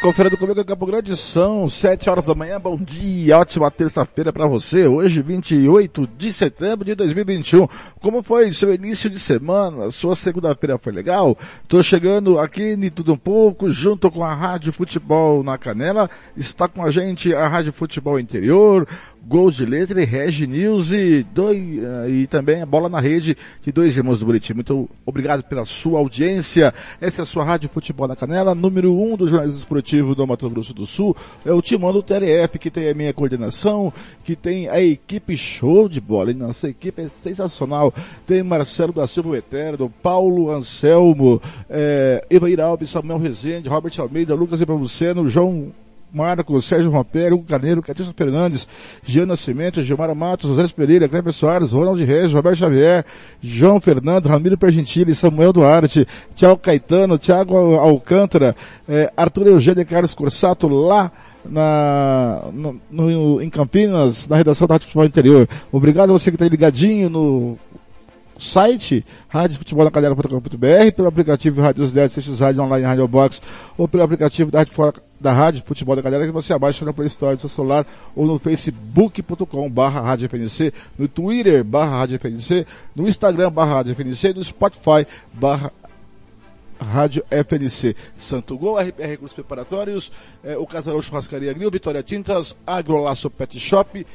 Conferindo comigo em Campo Grande, são 7 horas da manhã, bom dia, ótima terça-feira para você, hoje 28 de setembro de 2021. Como foi seu início de semana? Sua segunda-feira foi legal? Tô chegando aqui em tudo um pouco, junto com a Rádio Futebol na Canela, está com a gente a Rádio Futebol Interior, Gol de Letra e Regi News e, dois, uh, e também a bola na rede de dois irmãos do Buriti. Muito obrigado pela sua audiência. Essa é a sua Rádio Futebol na Canela, número um do jornalismo esportivo do Mato Grosso do Sul. É o timão do TRF, que tem a minha coordenação, que tem a equipe show de bola. E nossa equipe é sensacional. Tem Marcelo da Silva Eterno, Paulo Anselmo, é, Evair Alves, Samuel Rezende, Robert Almeida, Lucas Epavuceno, João Marcos, Sérgio Rompero, Hugo Carneiro, Catício Fernandes, Jean Nascimento, Gilmar Matos, José Pereira, Cleber Soares, Ronald Reis, Roberto Xavier, João Fernando, Ramiro Pergentili, Samuel Duarte, Tiago Caetano, Tiago Alcântara, eh, Arthur Eugênio Carlos Corsato, lá na, no, no, em Campinas, na redação da Rádio Futebol Interior. Obrigado a você que está ligadinho no site Rádio Futebol na Calera.com.br, pelo aplicativo Rádio Net, seja Rádio Online Rádio Box, ou pelo aplicativo da Rádio, da Rádio Futebol da Galera que você abaixa no Play Store do seu celular ou no facebook.com barra Rádio FNC, no Twitter barra Rádio FNC, no Instagram barra Rádio FNC, no Spotify barra Rádio FNC. Santo Gol, RPR Recursos Preparatórios, eh, o Casarão Churrascaria Grill, Vitória Tintas, Agrolaço Pet Shop,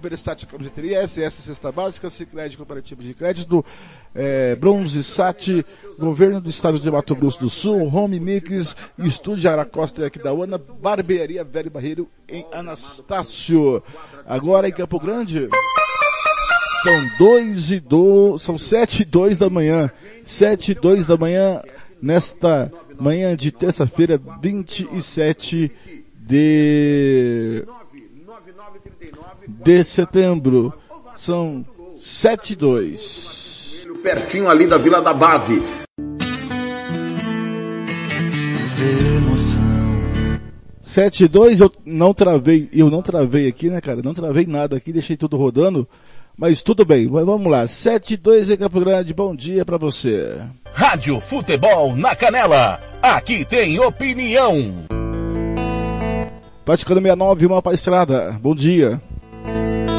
Versátil Camiseteria, SS Cesta Básica, Cicred Cooperativo de Crédito, é, Bronze Sat, Governo do Estado de Mato Grosso do Sul, Home Mix, Estúdio Aracosta e Aquidauana, Barbearia Velho Barreiro em Anastácio. Agora em Campo Grande. São dois e do, são sete e dois da manhã. Sete e dois da manhã, nesta manhã de terça-feira, 27 de de setembro. São sete e dois. Pertinho ali da Vila da Base. Sete e dois, eu não travei, eu não travei aqui, né, cara? Não travei nada aqui, deixei tudo rodando. Mas tudo bem, vamos lá. Sete e dois em Campo Grande, bom dia para você. Rádio Futebol na Canela. Aqui tem opinião. Praticando 69, uma para estrada. Bom dia. Agora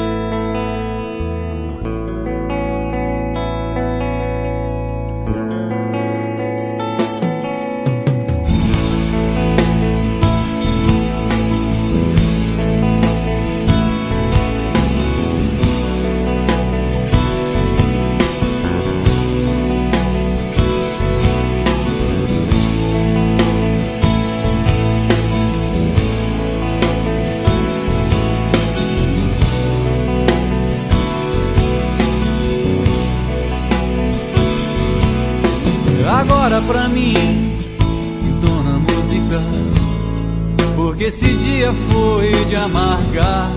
esse dia foi de amargar.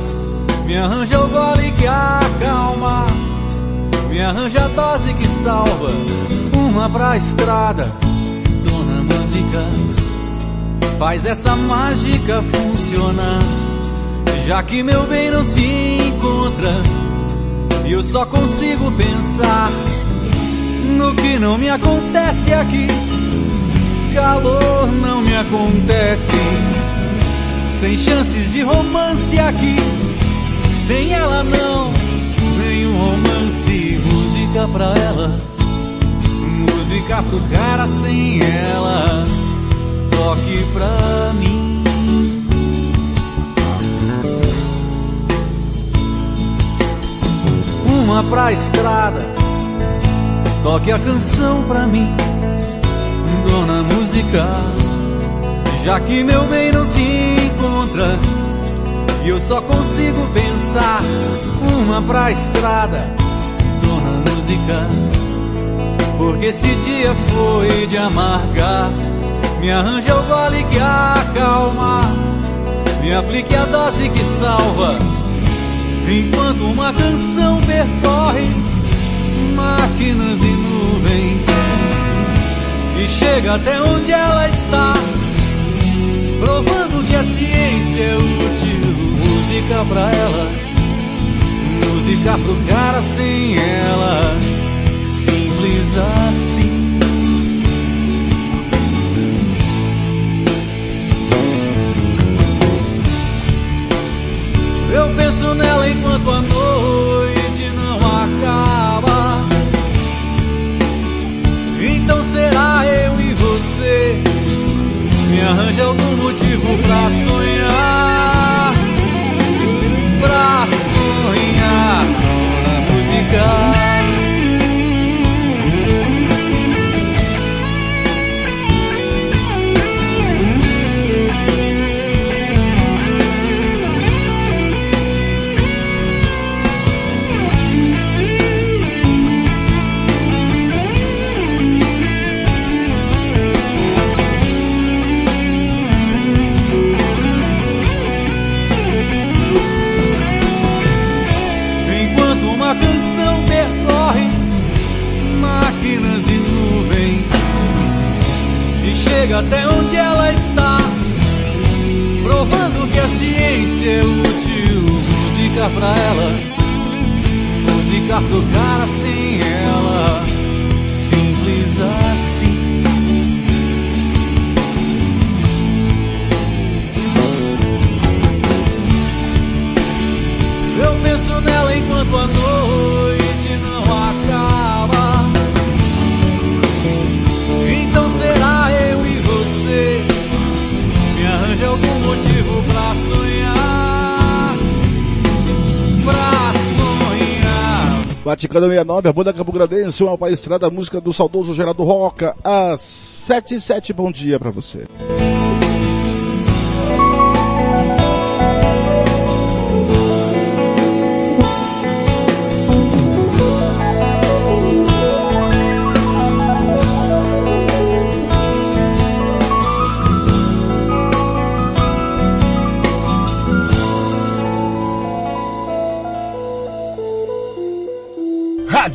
Me arranja o gole que acalma, me arranja a dose que salva. Uma pra estrada, dona música, faz essa mágica funcionar. Já que meu bem não se encontra, eu só consigo pensar no que não me acontece aqui. Calor não me acontece, sem chances de romance aqui. Sem ela não, nenhum romance. Música pra ela, música pro cara sem ela. Toque pra mim. Uma pra estrada Toque a canção pra mim, dona música. Já que meu bem não se encontra, e eu só consigo pensar uma pra estrada, dona música. Porque esse dia foi de amargar. Me arranja o gole que acalma, me aplique a dose que salva. Enquanto uma canção percorre máquinas inúteis nuvens e chega até onde ela está, provando que a ciência é útil. Música pra ela, música pro cara sem ela, simples assim. Eu penso nela enquanto a noite não acaba. Então será eu e você? Me arranja algum motivo pra sonhar. Pra ela, música pro cara sonhar. Vaticano 69, a banda Campo Grandense, uma a música do saudoso Geraldo Roca, às 7 e 7, bom dia pra você.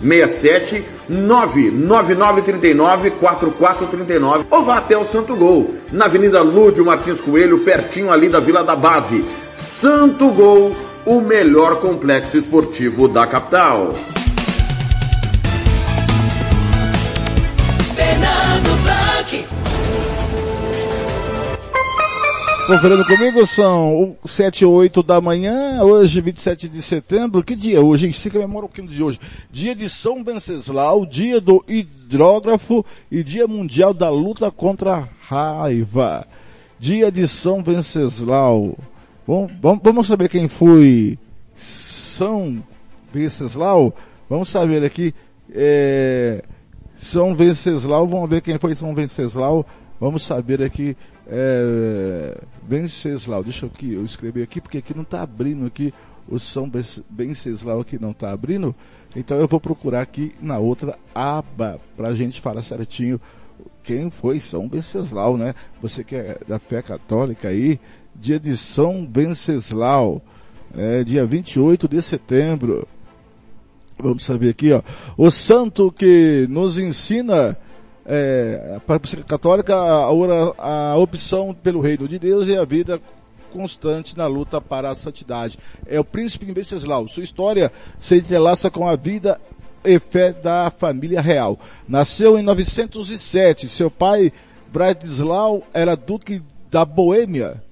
67 99939 4439 ou vá até o Santo Gol, na Avenida Lúdio Martins Coelho, pertinho ali da Vila da Base. Santo Gol, o melhor complexo esportivo da capital. Conferindo comigo, são 7 e 8 da manhã, hoje 27 de setembro. Que dia é hoje? Em que memória o que de hoje? Dia de São Venceslau, dia do hidrógrafo e dia mundial da luta contra a raiva. Dia de São Venceslau. Bom, vamos, vamos saber quem foi São Venceslau? Vamos saber aqui. É, São Venceslau, vamos ver quem foi São Venceslau. Vamos saber aqui. É, Venceslau, deixa eu aqui, eu escrevi aqui porque aqui não está abrindo aqui o São Venceslau aqui não está abrindo, então eu vou procurar aqui na outra aba para a gente falar certinho quem foi São Venceslau, né? Você que é da fé católica aí, dia de São Venceslau, é, dia 28 de setembro. Vamos saber aqui, ó. O santo que nos ensina é, para a Igreja Católica a, a, opção pelo reino de Deus e a vida constante na luta para a santidade. É o príncipe Venceslau. Sua história se entrelaça com a vida e fé da família real. Nasceu em 907. Seu pai, Bradislau, era duque da Boêmia.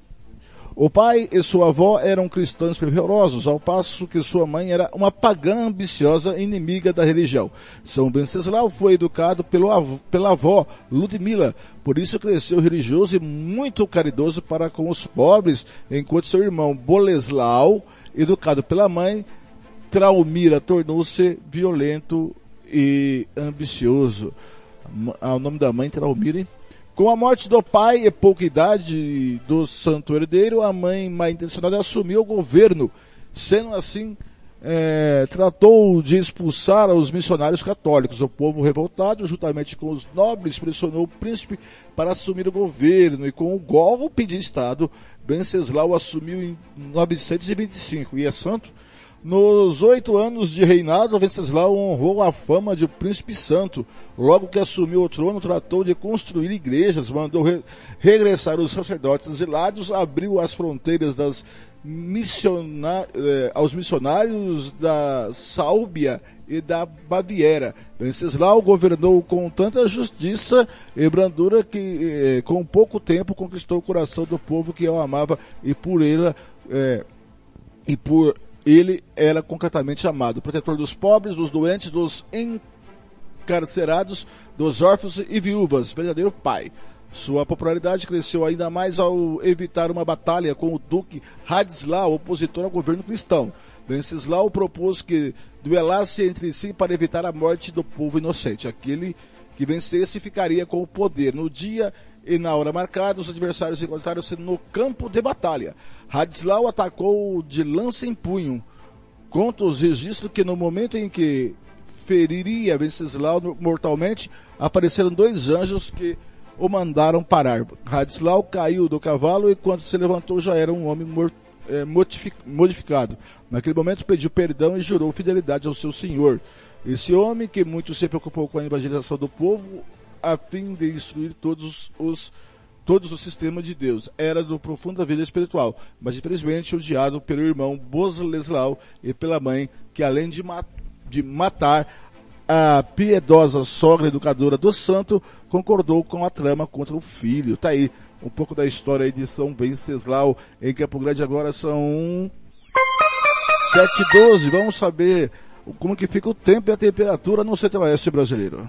O pai e sua avó eram cristãos fervorosos, ao passo que sua mãe era uma pagã ambiciosa inimiga da religião. São Venceslau foi educado pelo pela avó Ludmila, por isso cresceu religioso e muito caridoso para com os pobres, enquanto seu irmão Boleslau, educado pela mãe, Traumira, tornou-se violento e ambicioso. O nome da mãe, Traumira, Com a morte do pai e pouca idade do santo herdeiro, a mãe mal intencionada assumiu o governo, sendo assim é, tratou de expulsar os missionários católicos. O povo revoltado, juntamente com os nobres, pressionou o príncipe para assumir o governo e com o golpe de Estado, Venceslau assumiu em 925 e é santo. Nos oito anos de reinado, Venceslau honrou a fama de príncipe santo. Logo que assumiu o trono, tratou de construir igrejas, mandou re regressar os sacerdotes exilados, abriu as fronteiras das eh, aos missionários da Sálbia e da Baviera. Venceslau governou com tanta justiça e brandura que, eh, com pouco tempo, conquistou o coração do povo que o amava e por ele, eh, e por ele era concretamente amado. Protetor dos pobres, dos doentes, dos encarcerados, dos órfãos e viúvas. Verdadeiro pai. Sua popularidade cresceu ainda mais ao evitar uma batalha com o duque Hadislau, opositor ao governo cristão. Venceslau propôs que duelasse entre si para evitar a morte do povo inocente. Aquele que vencesse ficaria com o poder. No dia e na hora marcada, os adversários encontraram-se no campo de batalha. Hadislau atacou de lança em punho. Conta os registros que no momento em que feriria Venceslau mortalmente, apareceram dois anjos que o mandaram parar. Hadislau caiu do cavalo e quando se levantou já era um homem morto, é, modificado. Naquele momento pediu perdão e jurou fidelidade ao seu senhor. Esse homem que muito se preocupou com a evangelização do povo a fim de instruir todos os todos os sistemas de Deus. Era do profunda vida espiritual, mas infelizmente odiado pelo irmão Bosleslau e pela mãe, que além de, de matar a piedosa sogra educadora do santo, concordou com a trama contra o filho. Tá aí um pouco da história de São Venceslau em Campo Grande. Agora são 7h12. Vamos saber como que fica o tempo e a temperatura no centro-oeste brasileiro.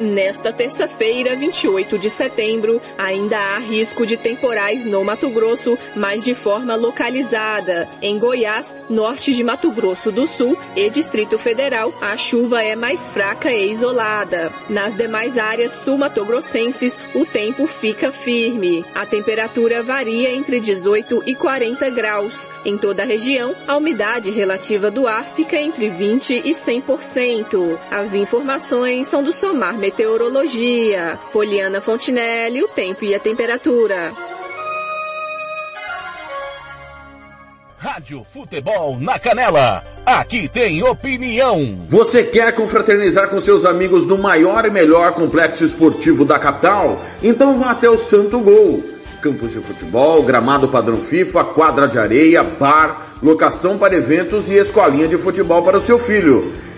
Nesta terça-feira, 28 de setembro, ainda há risco de temporais no Mato Grosso, mas de forma localizada. Em Goiás, norte de Mato Grosso do Sul e Distrito Federal, a chuva é mais fraca e isolada. Nas demais áreas sul-matogrossenses, o tempo fica firme. A temperatura varia entre 18 e 40 graus. Em toda a região, a umidade relativa do ar fica entre 20 e 100%. As informações são do Somar meteorologia. Poliana Fontinelli, o tempo e a temperatura. Rádio Futebol na Canela. Aqui tem opinião. Você quer confraternizar com seus amigos no maior e melhor complexo esportivo da capital? Então vá até o Santo Gol. Campos de futebol, gramado padrão FIFA, quadra de areia, bar, locação para eventos e escolinha de futebol para o seu filho.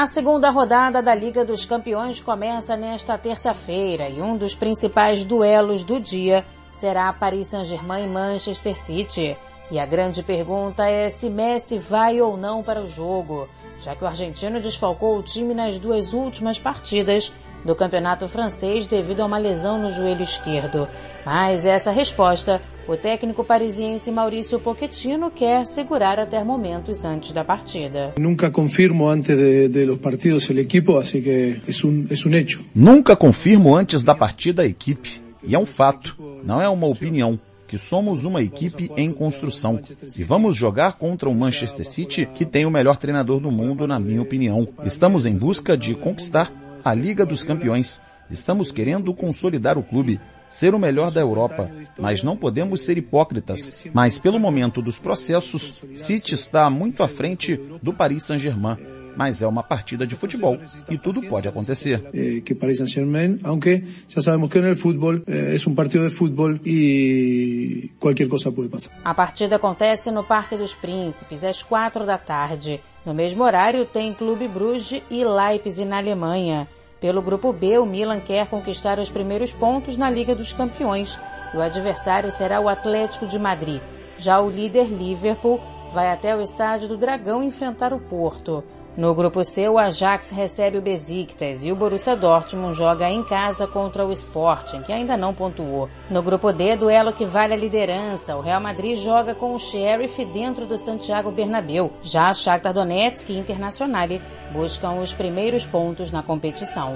A segunda rodada da Liga dos Campeões começa nesta terça-feira e um dos principais duelos do dia será Paris Saint-Germain e Manchester City. E a grande pergunta é se Messi vai ou não para o jogo, já que o argentino desfalcou o time nas duas últimas partidas do campeonato francês devido a uma lesão no joelho esquerdo. Mas essa resposta, o técnico parisiense Maurício Pochettino quer segurar até momentos antes da partida. Nunca confirmo antes de, de los partidos el equipo, así que es un, es un hecho. Nunca confirmo antes da partida a equipe. E é um fato, não é uma opinião que somos uma equipe em construção e vamos jogar contra o Manchester City, que tem o melhor treinador do mundo, na minha opinião. Estamos em busca de conquistar a Liga dos Campeões. Estamos querendo consolidar o clube, ser o melhor da Europa, mas não podemos ser hipócritas. Mas pelo momento dos processos, City está muito à frente do Paris Saint-Germain. mas é uma partida de futebol e tudo pode acontecer. Eh, que Paris Saint-Germain, aunque já sabemos que no futebol eh, é um partido de futebol e qualquer coisa pode passar. A partida acontece no Parque dos Príncipes às quatro da tarde. No mesmo horário tem Clube Bruges e Leipzig na Alemanha. Pelo grupo B, o Milan quer conquistar os primeiros pontos na Liga dos Campeões e o adversário será o Atlético de Madrid. Já o líder Liverpool vai até o estádio do Dragão enfrentar o Porto. No grupo C, o Ajax recebe o Besiktas e o Borussia Dortmund joga em casa contra o Sporting, que ainda não pontuou. No grupo D, duelo que vale a liderança, o Real Madrid joga com o Sheriff dentro do Santiago Bernabéu. Já a Shakhtar Donetsk e Internacional buscam os primeiros pontos na competição.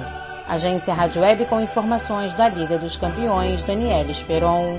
Agência Rádio Web com informações da Liga dos Campeões, Daniela Esperon.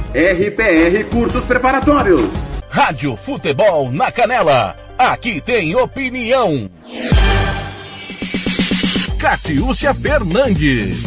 RPR Cursos Preparatórios. Rádio Futebol na Canela. Aqui tem opinião. Catiúcia Fernandes.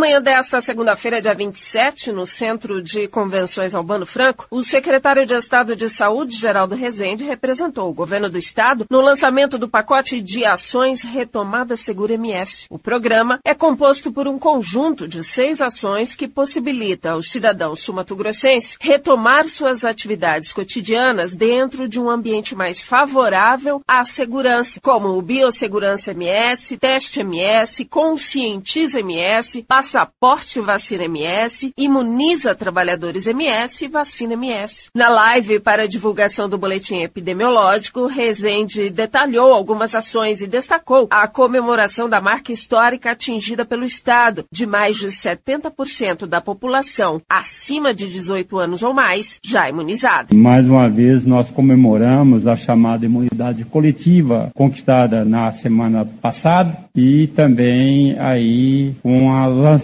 Manhã desta segunda-feira, dia 27, no Centro de Convenções Albano Franco, o secretário de Estado de Saúde, Geraldo Rezende, representou o governo do Estado no lançamento do pacote de ações Retomada Segura MS. O programa é composto por um conjunto de seis ações que possibilita ao cidadão sumatogrossense retomar suas atividades cotidianas dentro de um ambiente mais favorável à segurança, como o Biossegurança MS, Teste MS, Conscientiza MS, Passaporte Vacina MS, Imuniza Trabalhadores MS Vacina MS. Na live para divulgação do boletim epidemiológico, Rezende detalhou algumas ações e destacou a comemoração da marca histórica atingida pelo Estado, de mais de 70% da população acima de 18 anos ou mais já imunizada. Mais uma vez, nós comemoramos a chamada imunidade coletiva conquistada na semana passada e também aí com a lançamento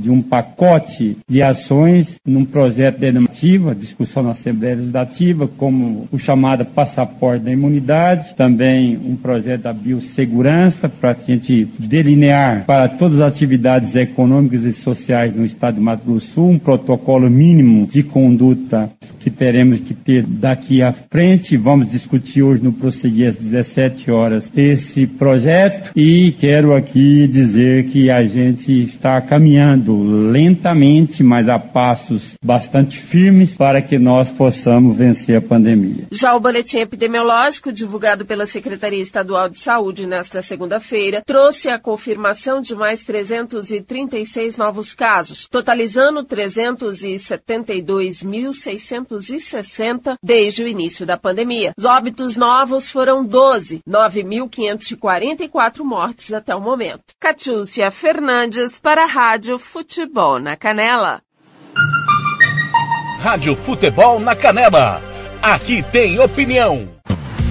de um pacote de ações num projeto de normativa, discussão na Assembleia Legislativa, como o chamado passaporte da imunidade, também um projeto da biossegurança para a gente delinear para todas as atividades econômicas e sociais no Estado de Mato Grosso do Sul um protocolo mínimo de conduta que teremos que ter daqui à frente. Vamos discutir hoje no prosseguir às 17 horas esse projeto e quero aqui dizer que a gente está caminhando lentamente, mas a passos bastante firmes para que nós possamos vencer a pandemia. Já o boletim epidemiológico divulgado pela Secretaria Estadual de Saúde nesta segunda-feira trouxe a confirmação de mais 336 novos casos, totalizando 372.660 desde o início da pandemia. Os óbitos novos foram 12, 9.544 mortes até o momento. Catiúcia Fernandes para a Rádio Futebol na Canela. Rádio Futebol na Canela. Aqui tem opinião.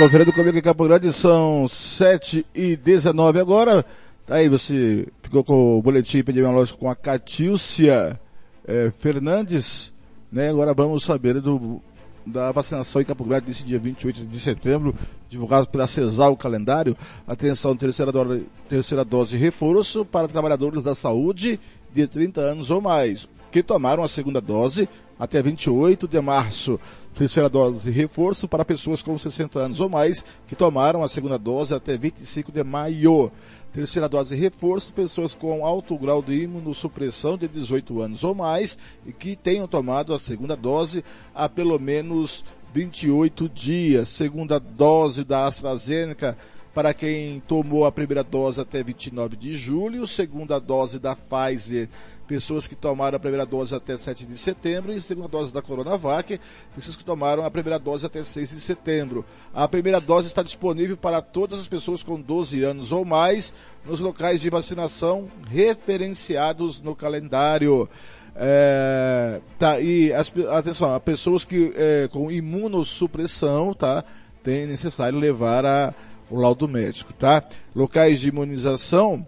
Conferindo comigo em Campo Grande, são 7 e 19 agora. Tá aí, você ficou com o boletim epidemiológico com a Catícia eh, Fernandes, né? Agora vamos saber do, da vacinação em Campo Grande nesse dia 28 de setembro, divulgado pela CESAL o calendário. Atenção, terceira dose, terceira dose reforço para trabalhadores da saúde de 30 anos ou mais. que tomaram a segunda dose até 28 de março. Terceira dose reforço para pessoas com 60 anos ou mais que tomaram a segunda dose até 25 de maio. Terceira dose reforço, pessoas com alto grau de imunossupressão de 18 anos ou mais e que tenham tomado a segunda dose há pelo menos 28 dias. Segunda dose da AstraZeneca para quem tomou a primeira dose até 29 de julho, segunda dose da Pfizer, pessoas que tomaram a primeira dose até 7 de setembro, e segunda dose da Coronavac, pessoas que tomaram a primeira dose até 6 de setembro. A primeira dose está disponível para todas as pessoas com 12 anos ou mais nos locais de vacinação referenciados no calendário. É, tá, e as, atenção, as pessoas que é, com imunossupressão, tá, tem necessário levar a o laudo médico, tá? Locais de imunização,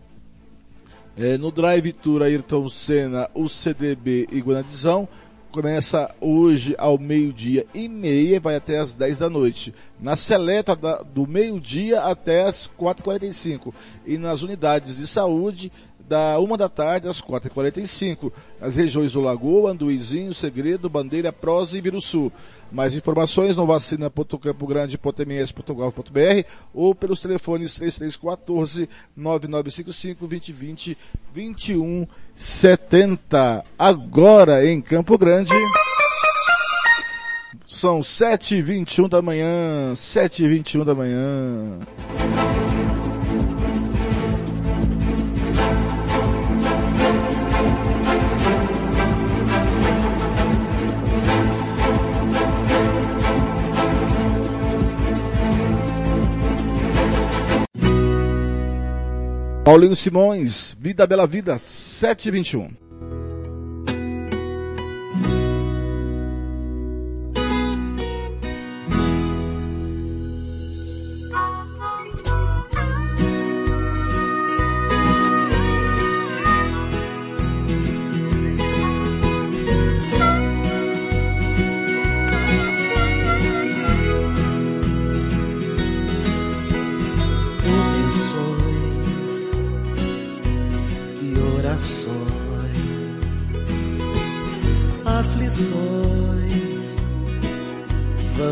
é, no Drive Tour Ayrton Senna, o CDB e Guanadizão, começa hoje ao meio-dia e meia e vai até as 10 da noite. Na seleta da, do meio-dia até as 4h45. E nas unidades de saúde, da 1 da tarde às 4h45. Nas regiões do Lagoa, Anduizinho, Segredo, Bandeira, Prosa e Biruçu. Mais informações no vacina.campogrande.ms.gov.br ou pelos telefones 3314 9955 2020 2170. Agora em Campo Grande. São 7h21 da manhã, 7h21 da manhã. Paulinho Simões, Vida Bela Vida, 721.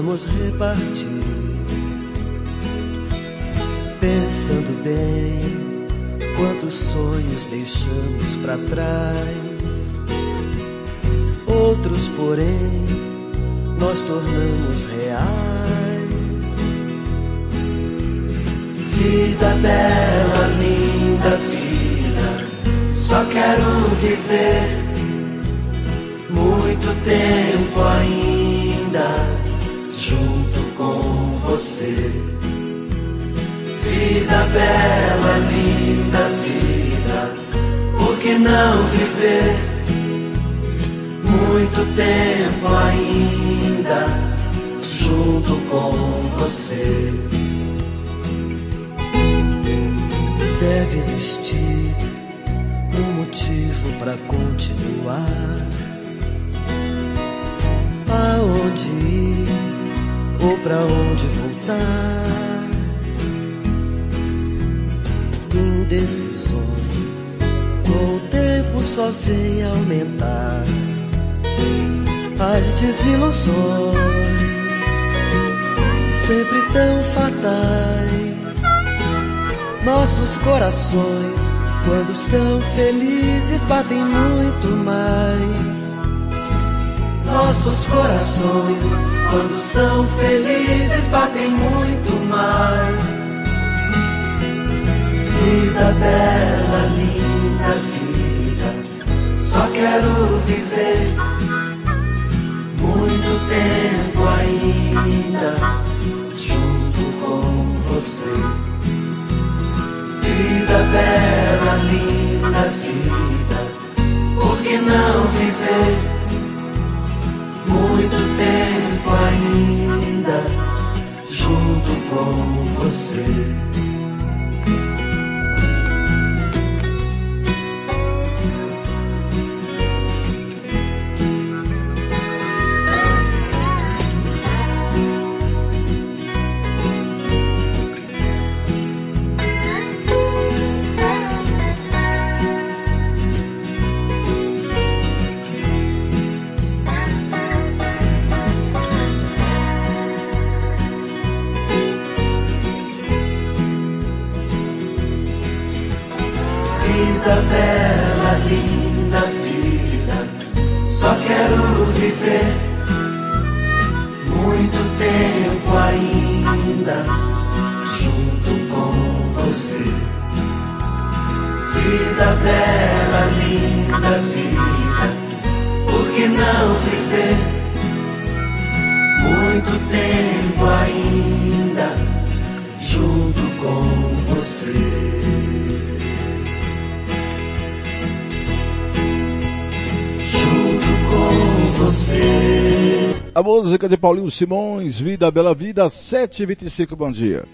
Vamos repartir. Pensando bem, quantos sonhos deixamos para trás. Outros, porém, nós tornamos reais. Vida bela, linda vida, só quero viver muito tempo ainda junto com você. Vida bela, linda vida, por que não viver muito tempo ainda junto com você? Deve existir um motivo para continuar. Ou pra onde voltar. Indecisões, com o tempo só vem aumentar as desilusões, sempre tão fatais. Nossos corações, quando são felizes, batem muito mais. Nossos corações quando são felizes, batem muito mais. Vida bela, linda vida, só quero viver muito tempo ainda junto com você. Vida bela, linda vida, por que não viver? muito tempo ainda junto com você. De Paulinho Simões, Vida Bela Vida, 7h25, bom dia.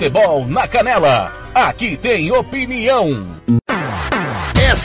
Futebol na Canela. Aqui tem opinião.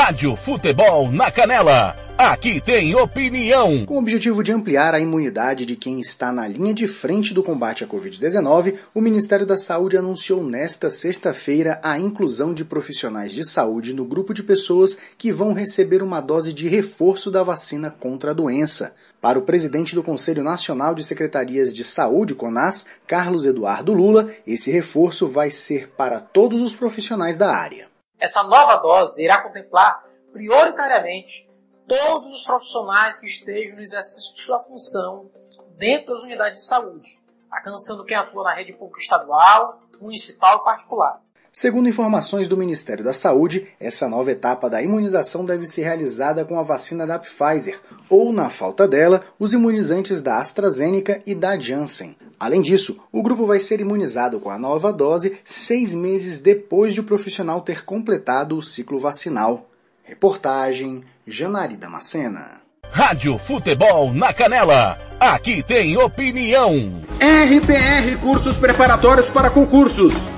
Rádio Futebol na Canela. Aqui tem opinião. Com o objetivo de ampliar a imunidade de quem está na linha de frente do combate à Covid-19, o Ministério da Saúde anunciou nesta sexta-feira a inclusão de profissionais de saúde no grupo de pessoas que vão receber uma dose de reforço da vacina contra a doença. Para o presidente do Conselho Nacional de Secretarias de Saúde, CONAS, Carlos Eduardo Lula, esse reforço vai ser para todos os profissionais da área. Essa nova dose irá contemplar prioritariamente todos os profissionais que estejam no exercício de sua função dentro das unidades de saúde, alcançando quem atua na rede pública estadual, municipal e particular. Segundo informações do Ministério da Saúde, essa nova etapa da imunização deve ser realizada com a vacina da Pfizer, ou, na falta dela, os imunizantes da AstraZeneca e da Janssen. Além disso, o grupo vai ser imunizado com a nova dose seis meses depois de o profissional ter completado o ciclo vacinal. Reportagem Janari Damascena. Rádio Futebol na Canela. Aqui tem opinião. RPR Cursos Preparatórios para Concursos.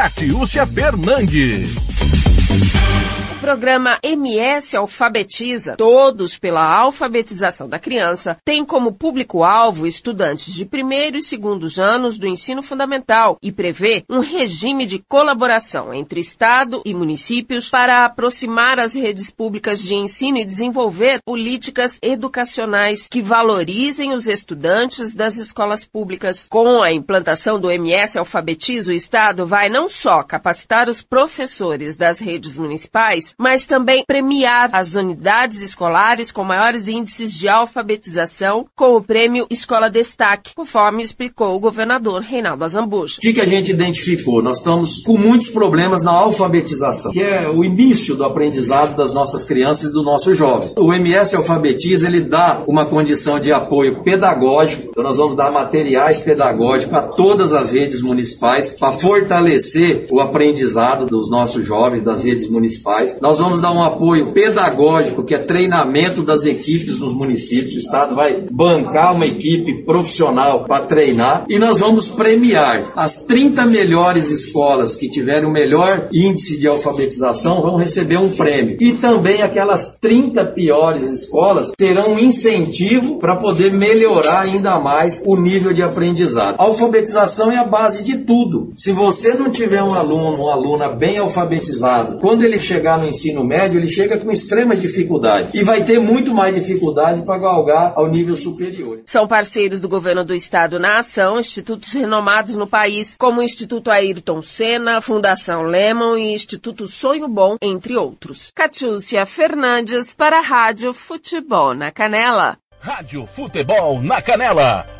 Catiúcia Fernandes. Programa MS Alfabetiza, todos pela alfabetização da criança, tem como público-alvo estudantes de primeiro e segundos anos do ensino fundamental e prevê um regime de colaboração entre Estado e municípios para aproximar as redes públicas de ensino e desenvolver políticas educacionais que valorizem os estudantes das escolas públicas. Com a implantação do MS Alfabetiza, o Estado vai não só capacitar os professores das redes municipais, mas também premiar as unidades escolares com maiores índices de alfabetização com o prêmio Escola Destaque, conforme explicou o governador Reinaldo Azambuja. O que, a gente identificou? Nós estamos com muitos problemas na alfabetização, que é o início do aprendizado das nossas crianças e dos nossos jovens. O MS Alfabetiza, ele dá uma condição de apoio pedagógico, então nós vamos dar materiais pedagógicos a todas as redes municipais para fortalecer o aprendizado dos nossos jovens das redes municipais Nós vamos dar um apoio pedagógico, que é treinamento das equipes nos municípios. O Estado vai bancar uma equipe profissional para treinar e nós vamos premiar as 30 melhores escolas que tiverem o melhor índice de alfabetização vão receber um prêmio. E também aquelas 30 piores escolas terão um incentivo para poder melhorar ainda mais o nível de aprendizado. A alfabetização é a base de tudo. Se você não tiver um aluno, uma aluna bem alfabetizado, quando ele chegar no ensino médio, ele chega com extrema dificuldade e vai ter muito mais dificuldade para galgar ao nível superior. São parceiros do governo do estado na ação, institutos renomados no país, como o Instituto Ayrton Senna, Fundação Lemon e Instituto Sonho Bom, entre outros. Catiúcia Fernandes para a Rádio Futebol na Canela. Rádio Futebol na Canela.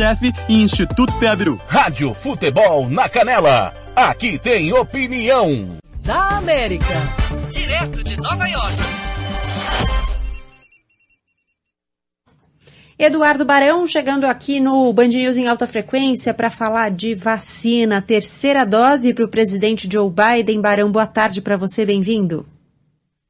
Unicef e Instituto Peabru. Rádio Futebol na Canela. Aqui tem opinião. Da América. Direto de Nova York. Eduardo Barão chegando aqui no Band News em alta frequência para falar de vacina, terceira dose para o presidente Joe Biden. Barão, boa tarde para você, bem-vindo.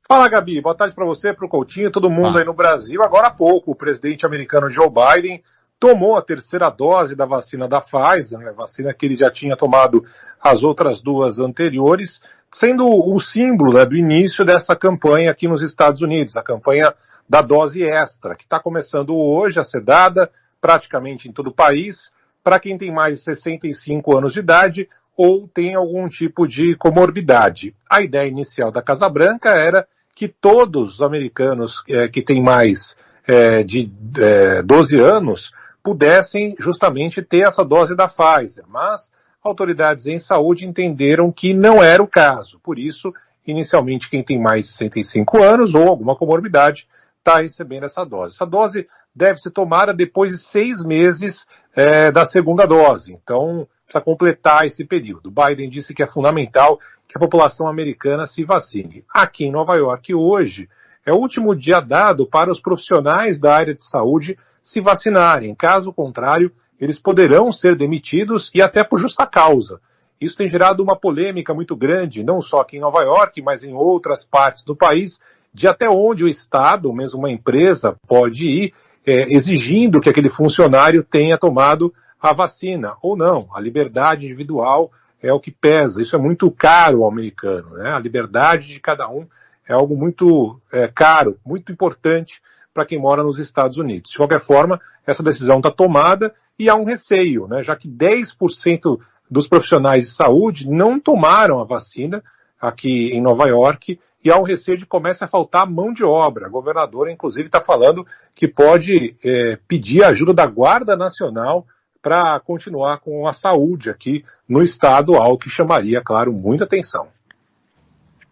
Fala, Gabi. Boa tarde para você, para o Coutinho, todo mundo ah. aí no Brasil. Agora há pouco, o presidente americano Joe Biden tomou a terceira dose da vacina da Pfizer, né, vacina que ele já tinha tomado as outras duas anteriores, sendo o símbolo né, do início dessa campanha aqui nos Estados Unidos, a campanha da dose extra, que está começando hoje a ser dada praticamente em todo o país, para quem tem mais de 65 anos de idade ou tem algum tipo de comorbidade. A ideia inicial da Casa Branca era que todos os americanos é, que têm mais é, de é, 12 anos pudessem justamente ter essa dose da Pfizer, mas autoridades em saúde entenderam que não era o caso. Por isso, inicialmente, quem tem mais de 65 anos ou alguma comorbidade está recebendo essa dose. Essa dose deve ser tomada depois de seis meses é, da segunda dose. Então, precisa completar esse período. Biden disse que é fundamental que a população americana se vacine. Aqui em Nova York, hoje, é o último dia dado para os profissionais da área de saúde se vacinarem. Caso contrário, eles poderão ser demitidos e até por justa causa. Isso tem gerado uma polêmica muito grande, não só aqui em Nova York, mas em outras partes do país, de até onde o Estado, ou mesmo uma empresa, pode ir é, exigindo que aquele funcionário tenha tomado a vacina ou não. A liberdade individual é o que pesa. Isso é muito caro ao americano. Né? A liberdade de cada um é algo muito é, caro, muito importante para quem mora nos Estados Unidos. De qualquer forma, essa decisão está tomada e há um receio, né, já que 10% dos profissionais de saúde não tomaram a vacina aqui em Nova York e há um receio de comece a faltar mão de obra. A governadora, inclusive, está falando que pode é, pedir a ajuda da Guarda Nacional para continuar com a saúde aqui no estado, algo que chamaria, claro, muita atenção.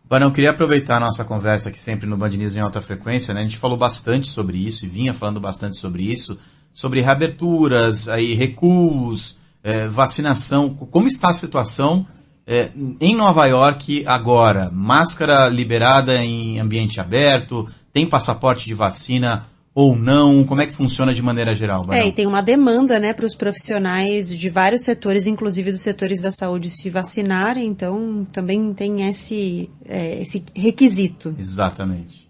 Barão, queria aproveitar a nossa conversa aqui sempre no Band News em alta frequência, né? A gente falou bastante sobre isso e vinha falando bastante sobre isso, sobre reaberturas, aí recuos, é, vacinação. Como está a situação é, em Nova York agora? Máscara liberada em ambiente aberto? Tem passaporte de vacina ou não? Como é que funciona de maneira geral? Barão? É, e tem uma demanda, né, para os profissionais de vários setores, inclusive dos setores da saúde, se vacinarem, então também tem esse, é, esse requisito. Exatamente.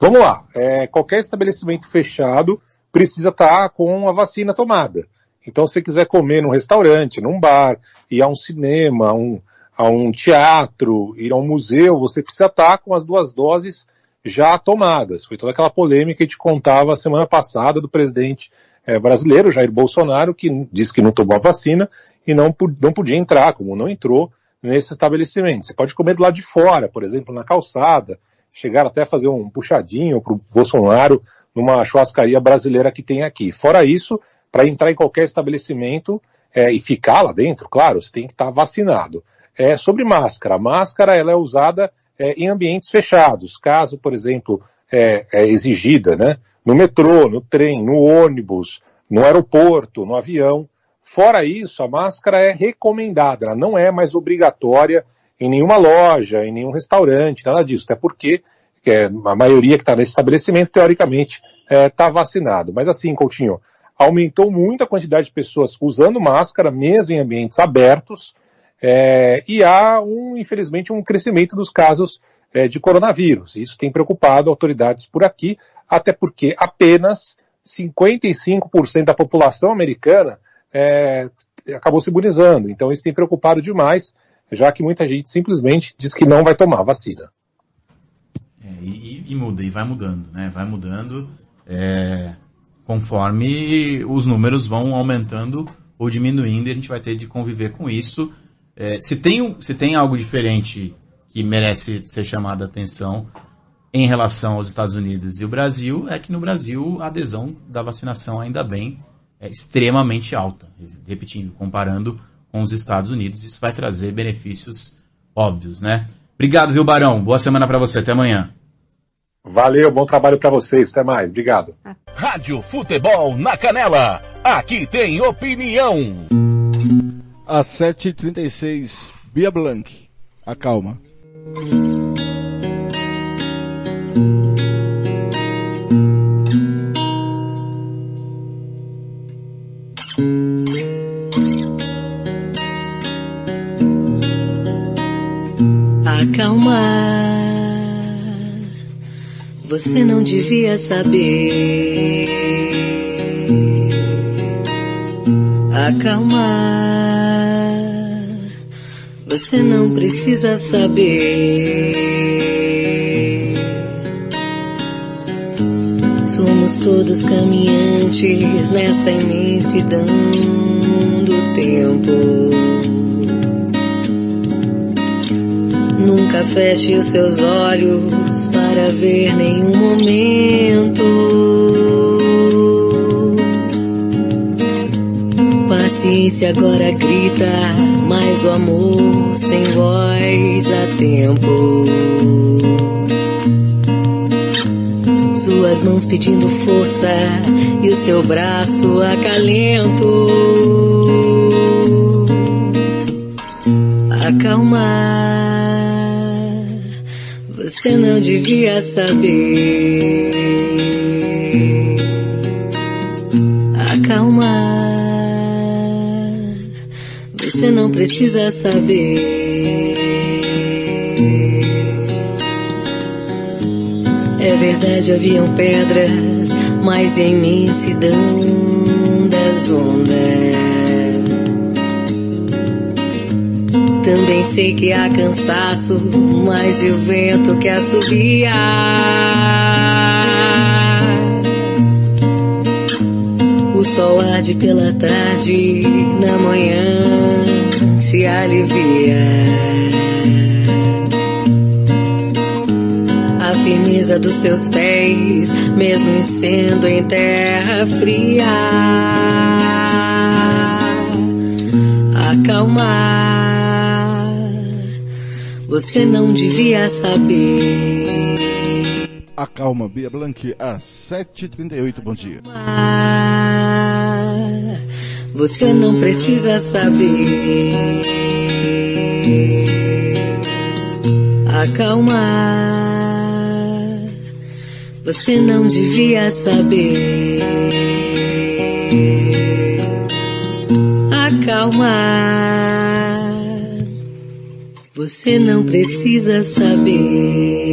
Vamos lá. É, qualquer estabelecimento fechado precisa estar com a vacina tomada. Então, se você quiser comer num restaurante, num bar, ir a um cinema, a um, a um teatro, ir a um museu, você precisa estar com as duas doses já tomadas. Foi toda aquela polêmica que gente contava semana passada do presidente é, brasileiro, Jair Bolsonaro, que disse que não tomou a vacina e não, não podia entrar, como não entrou nesse estabelecimento. Você pode comer do lado de fora, por exemplo, na calçada, chegar até fazer um puxadinho para o Bolsonaro numa churrascaria brasileira que tem aqui. Fora isso, para entrar em qualquer estabelecimento é, e ficar lá dentro, claro, você tem que estar tá vacinado. é sobre máscara. A máscara ela é usada é, em ambientes fechados, caso, por exemplo, é, é exigida, né? No metrô, no trem, no ônibus, no aeroporto, no avião. Fora isso, a máscara é recomendada, ela não é mais obrigatória em nenhuma loja, em nenhum restaurante, nada disso, até porque é, a maioria que está nesse estabelecimento, teoricamente, está é, tá vacinado. Mas assim, Coutinho, aumentou muito a quantidade de pessoas usando máscara, mesmo em ambientes abertos, é, e há, um, infelizmente, um crescimento dos casos é, de coronavírus. Isso tem preocupado autoridades por aqui, até porque apenas 55% da população americana é, acabou se imunizando. Então isso tem preocupado demais, já que muita gente simplesmente diz que não vai tomar a vacina. É, e, e, muda, e vai mudando, né? Vai mudando é, conforme os números vão aumentando ou diminuindo, e a gente vai ter de conviver com isso. É, se, tem, se tem algo diferente que merece ser chamado a atenção em relação aos Estados Unidos e o Brasil, é que no Brasil a adesão da vacinação ainda bem é extremamente alta. Repetindo, comparando com os Estados Unidos, isso vai trazer benefícios óbvios, né? Obrigado, viu, Barão? Boa semana para você. Até amanhã. Valeu, bom trabalho para vocês. Até mais. Obrigado. Rádio Futebol na Canela. Aqui tem opinião. Às 7h36, Bia Blanc. Acalma. Acalmar, você não devia saber. Acalmar, você não precisa saber. Somos todos caminhantes nessa imensidão do tempo. Nunca feche os seus olhos para ver nenhum momento. Paciência agora grita, mas o amor sem voz a tempo. Suas mãos pedindo força e o seu braço acalento. Acalmar você não devia saber. Você não precisa saber. É verdade, haviam pedras, mas a imensidão das ondas Também sei que há cansaço, mas e o vento que assobia? O sol arde pela tarde, na manhã te alivia. A firmeza dos seus pés, mesmo sendo em terra fria. Acalmar você não devia saber. Acalma, Bia Blanc, às 7h38, bom dia. Você não precisa saber. Acalmar, você não devia saber. Acalmar. Você não precisa saber.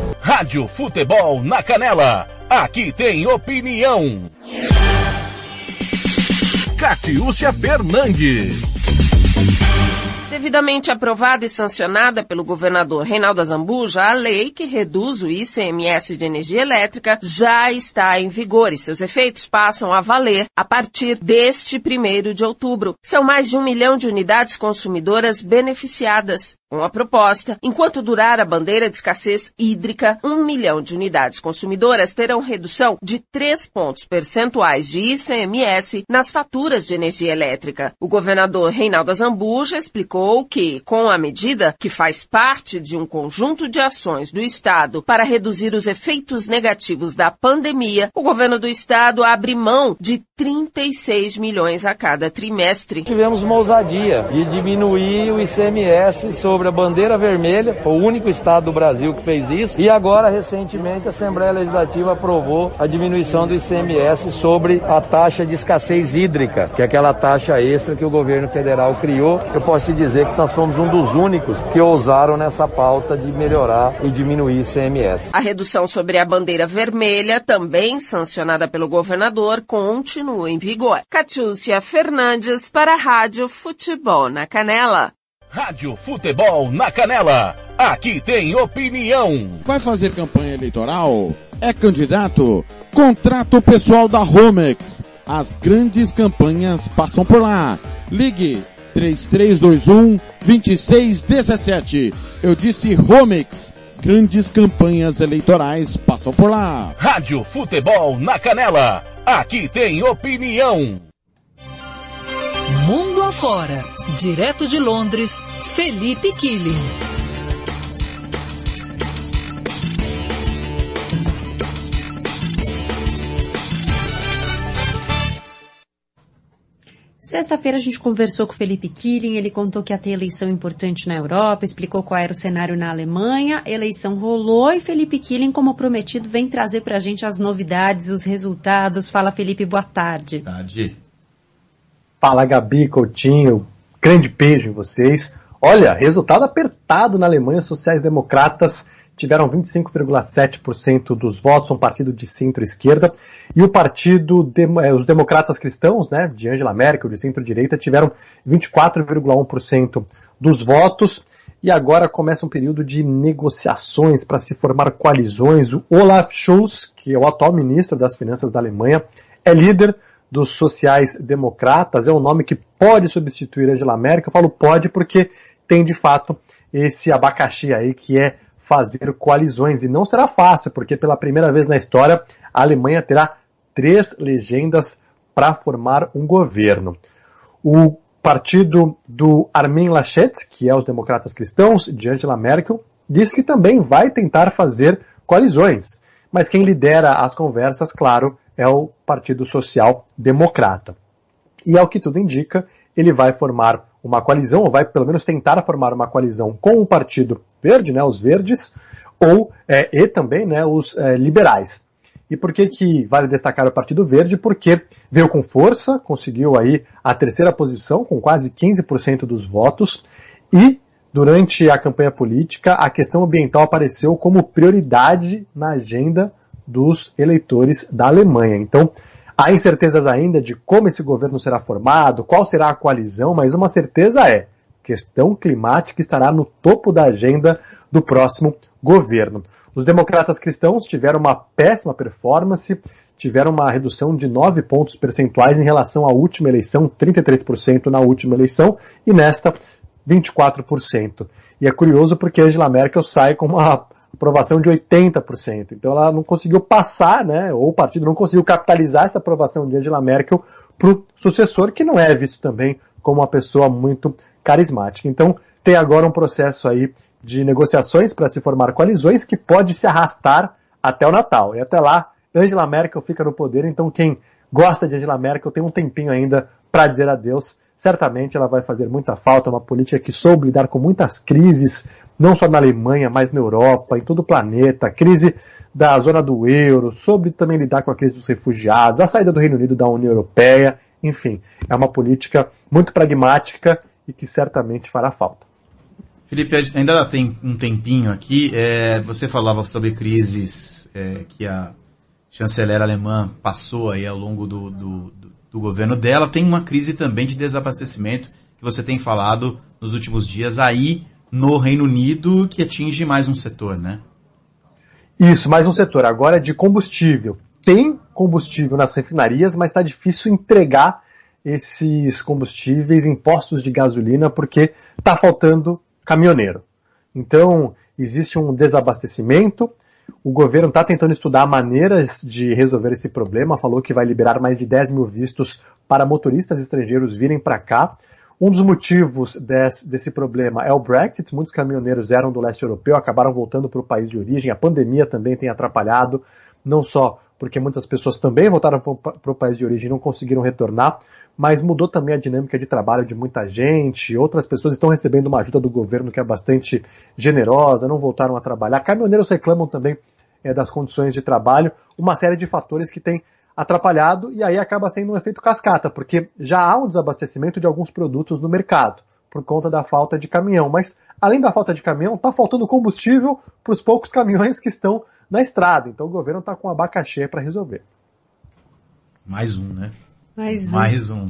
Rádio Futebol na Canela. Aqui tem opinião. Catiúcia Fernandes. Devidamente aprovada e sancionada pelo governador Reinaldo Azambuja, a lei que reduz o ICMS de energia elétrica já está em vigor e seus efeitos passam a valer a partir deste primeiro de outubro. São mais de um milhão de unidades consumidoras beneficiadas. Com a proposta, enquanto durar a bandeira de escassez hídrica, um milhão de unidades consumidoras terão redução de 3 pontos percentuais de ICMS nas faturas de energia elétrica. O governador Reinaldo Azambuja explicou que, com a medida, que faz parte de um conjunto de ações do Estado para reduzir os efeitos negativos da pandemia, o governo do Estado abre mão de 36 milhões a cada trimestre. Tivemos uma ousadia de diminuir o ICMS sobre a bandeira vermelha, foi o único estado do Brasil que fez isso, e agora, recentemente, a Assembleia Legislativa aprovou a diminuição do ICMS sobre a taxa de escassez hídrica, que é aquela taxa extra que o governo federal criou. Eu posso te dizer que nós fomos um dos únicos que ousaram nessa pauta de melhorar e diminuir o ICMS. A redução sobre a bandeira vermelha, também sancionada pelo governador, continua em vigor. Catiúcia Fernandes para a Rádio Futebol na Canela. Rádio Futebol na Canela. Aqui tem opinião. Vai fazer campanha eleitoral? É candidato? Contrato pessoal da Romex. As grandes campanhas passam por lá. Ligue 3321 2617. Eu disse Romex. Grandes campanhas eleitorais passam por lá. Rádio Futebol na Canela. Aqui tem opinião. Mundo afora. Direto de Londres, Felipe Killing. Sexta-feira a gente conversou com o Felipe Killing, ele contou que ia ter eleição importante na Europa, explicou qual era o cenário na Alemanha, a eleição rolou e Felipe Killing, como prometido, vem trazer pra gente as novidades, os resultados. Fala Felipe, boa tarde. Tarde. Fala Gabi, Coutinho, grande beijo em vocês. Olha, resultado apertado na Alemanha, sociais-democratas tiveram 25,7% dos votos, um partido de centro-esquerda, e o partido, eh, os democratas cristãos, né, de Angela Merkel, de centro-direita, tiveram 24,1% dos votos, e agora começa um período de negociações para se formar coalizões. O Olaf Scholz, que é o atual ministro das Finanças da Alemanha, é líder dos sociais-democratas, é um nome que pode substituir Angela Merkel. Eu falo pode porque tem de fato esse abacaxi aí que é fazer coalizões. E não será fácil, porque pela primeira vez na história a Alemanha terá três legendas para formar um governo. O partido do Armin Laschet, que é os democratas cristãos, de Angela Merkel, diz que também vai tentar fazer coalizões. Mas quem lidera as conversas, claro, é o Partido Social Democrata. E ao que tudo indica, ele vai formar uma coalizão, ou vai pelo menos tentar formar uma coalizão com o Partido Verde, né, os verdes, ou é, e também né, os é, liberais. E por que, que vale destacar o Partido Verde? Porque veio com força, conseguiu aí a terceira posição, com quase 15% dos votos, e durante a campanha política, a questão ambiental apareceu como prioridade na agenda dos eleitores da Alemanha. Então, há incertezas ainda de como esse governo será formado, qual será a coalizão, mas uma certeza é: questão climática estará no topo da agenda do próximo governo. Os democratas cristãos tiveram uma péssima performance, tiveram uma redução de 9 pontos percentuais em relação à última eleição, 33% na última eleição, e nesta 24%. E é curioso porque Angela Merkel sai com uma aprovação de 80%. Então ela não conseguiu passar, né, ou o partido não conseguiu capitalizar essa aprovação de Angela Merkel para o sucessor, que não é visto também como uma pessoa muito carismática. Então tem agora um processo aí de negociações para se formar coalizões que pode se arrastar até o Natal. E até lá, Angela Merkel fica no poder, então quem gosta de Angela Merkel tem um tempinho ainda para dizer adeus. Certamente ela vai fazer muita falta, uma política que soube lidar com muitas crises, não só na Alemanha, mas na Europa, em todo o planeta, crise da zona do euro, soube também lidar com a crise dos refugiados, a saída do Reino Unido da União Europeia, enfim, é uma política muito pragmática e que certamente fará falta. Felipe, ainda tem um tempinho aqui. É, você falava sobre crises é, que a chanceler alemã passou aí ao longo do, do, do, governo dela. Tem uma crise também de desabastecimento que você tem falado nos últimos dias aí no Reino Unido, que atinge mais um setor, né? Isso, mais um setor. Agora é de combustível. Tem combustível nas refinarias, mas está difícil entregar esses combustíveis em postos de gasolina porque está faltando caminhoneiro. Então, existe um desabastecimento. O governo está tentando estudar maneiras de resolver esse problema. Falou que vai liberar mais de 10 mil vistos para motoristas estrangeiros virem para cá. Um dos motivos desse, desse, problema é o Brexit. Muitos caminhoneiros eram do leste europeu, acabaram voltando para o país de origem. A pandemia também tem atrapalhado, não só porque muitas pessoas também voltaram para o país de origem e não conseguiram retornar, mas mudou também a dinâmica de trabalho de muita gente. Outras pessoas estão recebendo uma ajuda do governo que é bastante generosa, não voltaram a trabalhar. Caminhoneiros reclamam também é, das condições de trabalho, uma série de fatores que tem atrapalhado e aí acaba sendo um efeito cascata, porque já há um desabastecimento de alguns produtos no mercado por conta da falta de caminhão. Mas além da falta de caminhão, está faltando combustível para os poucos caminhões que estão na estrada. Então o governo está com abacaxi para resolver. Mais um, né? Mais um. Mais um.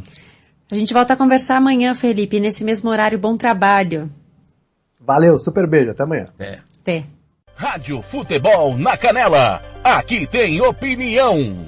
A gente volta a conversar amanhã, Felipe, nesse mesmo horário. Bom trabalho. Valeu, super beijo, até amanhã. Até. Até. Rádio Futebol na Canela. Aqui tem opinião.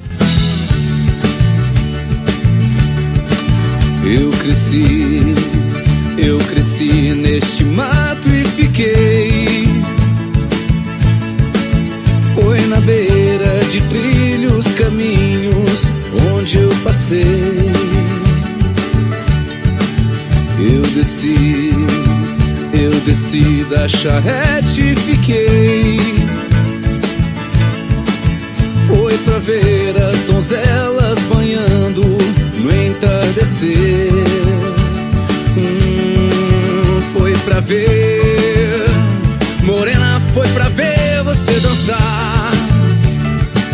Eu cresci, eu cresci neste mato e fiquei. Foi na beira de trilhos, caminhos onde eu passei. Eu desci, eu desci da charrete e fiquei. Foi pra ver as donzelas no entardecer. Hum, foi pra ver, Morena foi pra ver você dançar.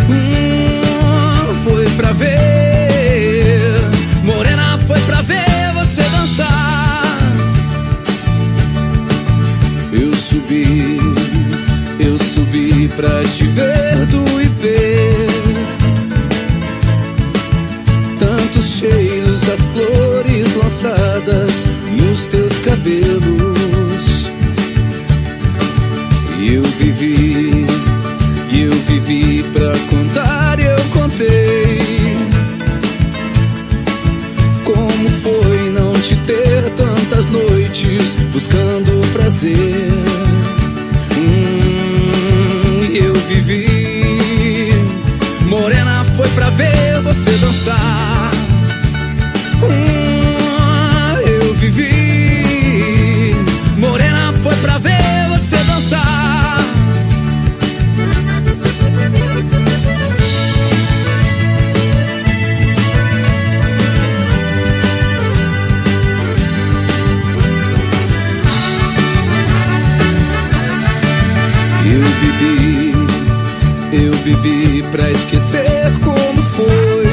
Hum, foi pra ver, Morena foi pra ver você dançar. Eu subi, eu subi pra te ver do nos teus cabelos. Eu vivi, eu vivi pra contar, eu contei. Como foi não te ter tantas noites buscando prazer? Hum, eu vivi. Morena foi pra ver você dançar. Como foi.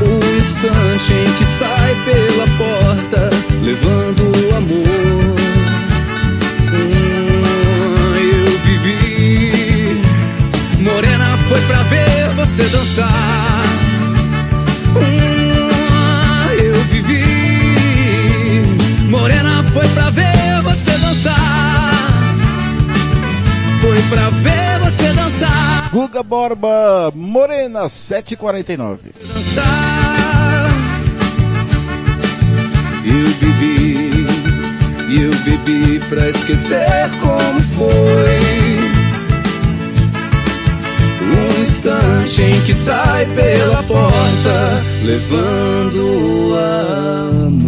O instante em que sai pela porta, levando o amor. Hum, eu vivi, Morena foi pra ver você dançar. Borba, Morena, 749. dançar. Eu bebi, eu bebi pra esquecer como foi. Um instante em que sai pela porta, levando o amor.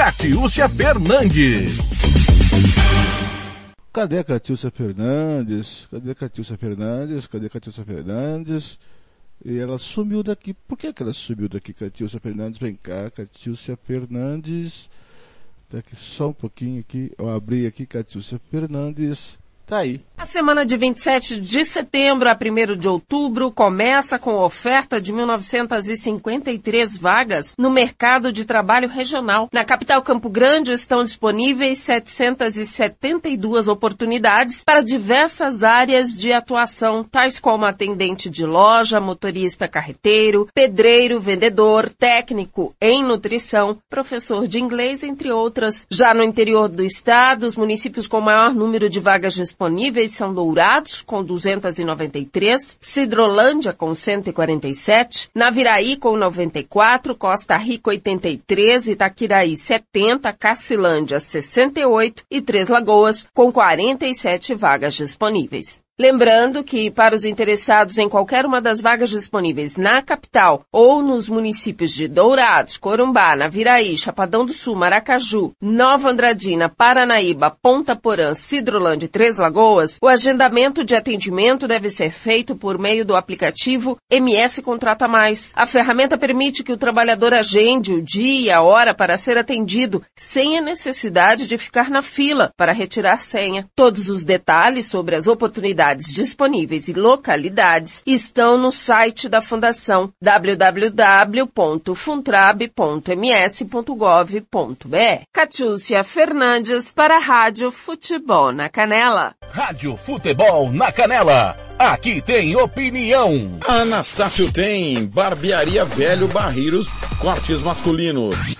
Catiúcia Fernandes. Cadê a Catiúcia Fernandes? Cadê a Catiúcia Fernandes? Cadê a Catiúcia Fernandes? E ela sumiu daqui. Por que, que ela sumiu daqui, Catiúcia Fernandes? Vem cá, Catiúcia Fernandes. Daqui só um pouquinho aqui. Eu abri aqui, Catiúcia Fernandes. Tá aí. A semana de 27 de setembro a 1 de outubro começa com oferta de 1.953 vagas no mercado de trabalho regional. Na capital Campo Grande estão disponíveis 772 oportunidades para diversas áreas de atuação, tais como atendente de loja, motorista carreteiro, pedreiro, vendedor, técnico em nutrição, professor de inglês, entre outras. Já no interior do estado, os municípios com maior número de vagas disponíveis são Dourados, com 293, Cidrolândia, com 147, Naviraí, com 94, Costa Rica, 83, Itaquiraí, 70, Cacilândia, 68 e Três Lagoas, com 47 vagas disponíveis. Lembrando que, para os interessados em qualquer uma das vagas disponíveis na capital ou nos municípios de Dourados, Corumbá, Naviraí, Chapadão do Sul, Maracaju, Nova Andradina, Paranaíba, Ponta Porã, Cidrolândia e Três Lagoas, o agendamento de atendimento deve ser feito por meio do aplicativo MS Contrata Mais. A ferramenta permite que o trabalhador agende o dia e a hora para ser atendido, sem a necessidade de ficar na fila para retirar senha. Todos os detalhes sobre as oportunidades disponíveis e localidades estão no site da Fundação www.funtrab.ms.gov.br. Catiúcia Fernandes para a Rádio Futebol na Canela. Rádio Futebol na Canela. Aqui tem opinião. Anastácio tem barbearia velho barreiros cortes masculinos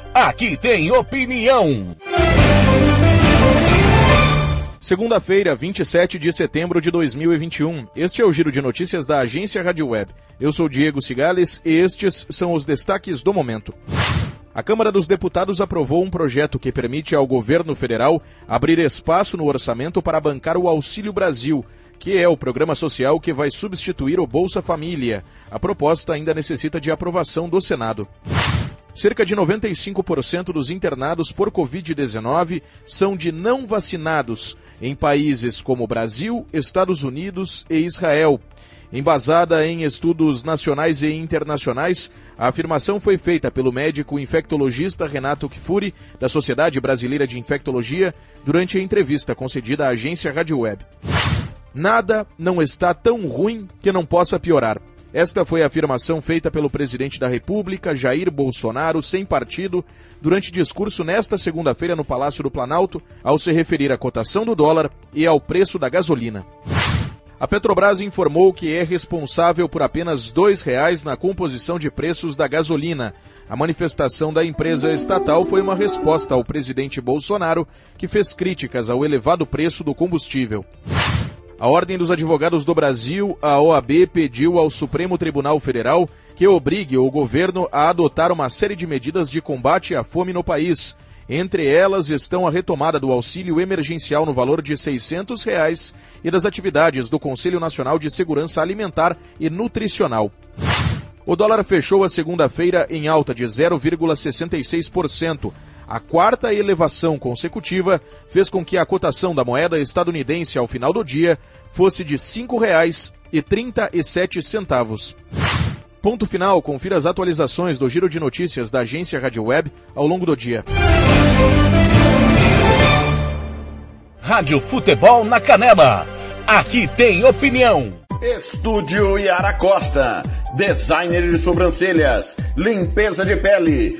Aqui tem opinião. Segunda-feira, 27 de setembro de 2021. Este é o giro de notícias da agência Rádio Web. Eu sou Diego Cigales e estes são os destaques do momento. A Câmara dos Deputados aprovou um projeto que permite ao governo federal abrir espaço no orçamento para bancar o Auxílio Brasil, que é o programa social que vai substituir o Bolsa Família. A proposta ainda necessita de aprovação do Senado. Cerca de 95% dos internados por Covid-19 são de não vacinados em países como Brasil, Estados Unidos e Israel. Embasada em estudos nacionais e internacionais, a afirmação foi feita pelo médico infectologista Renato Kifuri, da Sociedade Brasileira de Infectologia, durante a entrevista concedida à agência Rádio Web. Nada não está tão ruim que não possa piorar. Esta foi a afirmação feita pelo presidente da República, Jair Bolsonaro, sem partido, durante discurso nesta segunda-feira no Palácio do Planalto, ao se referir à cotação do dólar e ao preço da gasolina. A Petrobras informou que é responsável por apenas R$ 2,00 na composição de preços da gasolina. A manifestação da empresa estatal foi uma resposta ao presidente Bolsonaro, que fez críticas ao elevado preço do combustível. A Ordem dos Advogados do Brasil, a OAB, pediu ao Supremo Tribunal Federal que obrigue o governo a adotar uma série de medidas de combate à fome no país. Entre elas estão a retomada do auxílio emergencial no valor de 600 reais e das atividades do Conselho Nacional de Segurança Alimentar e Nutricional. O dólar fechou a segunda-feira em alta de 0,66%. A quarta elevação consecutiva fez com que a cotação da moeda estadunidense ao final do dia fosse de R$ 5,37. Ponto final, confira as atualizações do giro de notícias da agência Rádio Web ao longo do dia. Rádio Futebol na Canela. Aqui tem opinião. Estúdio Yara Costa, designer de sobrancelhas, limpeza de pele,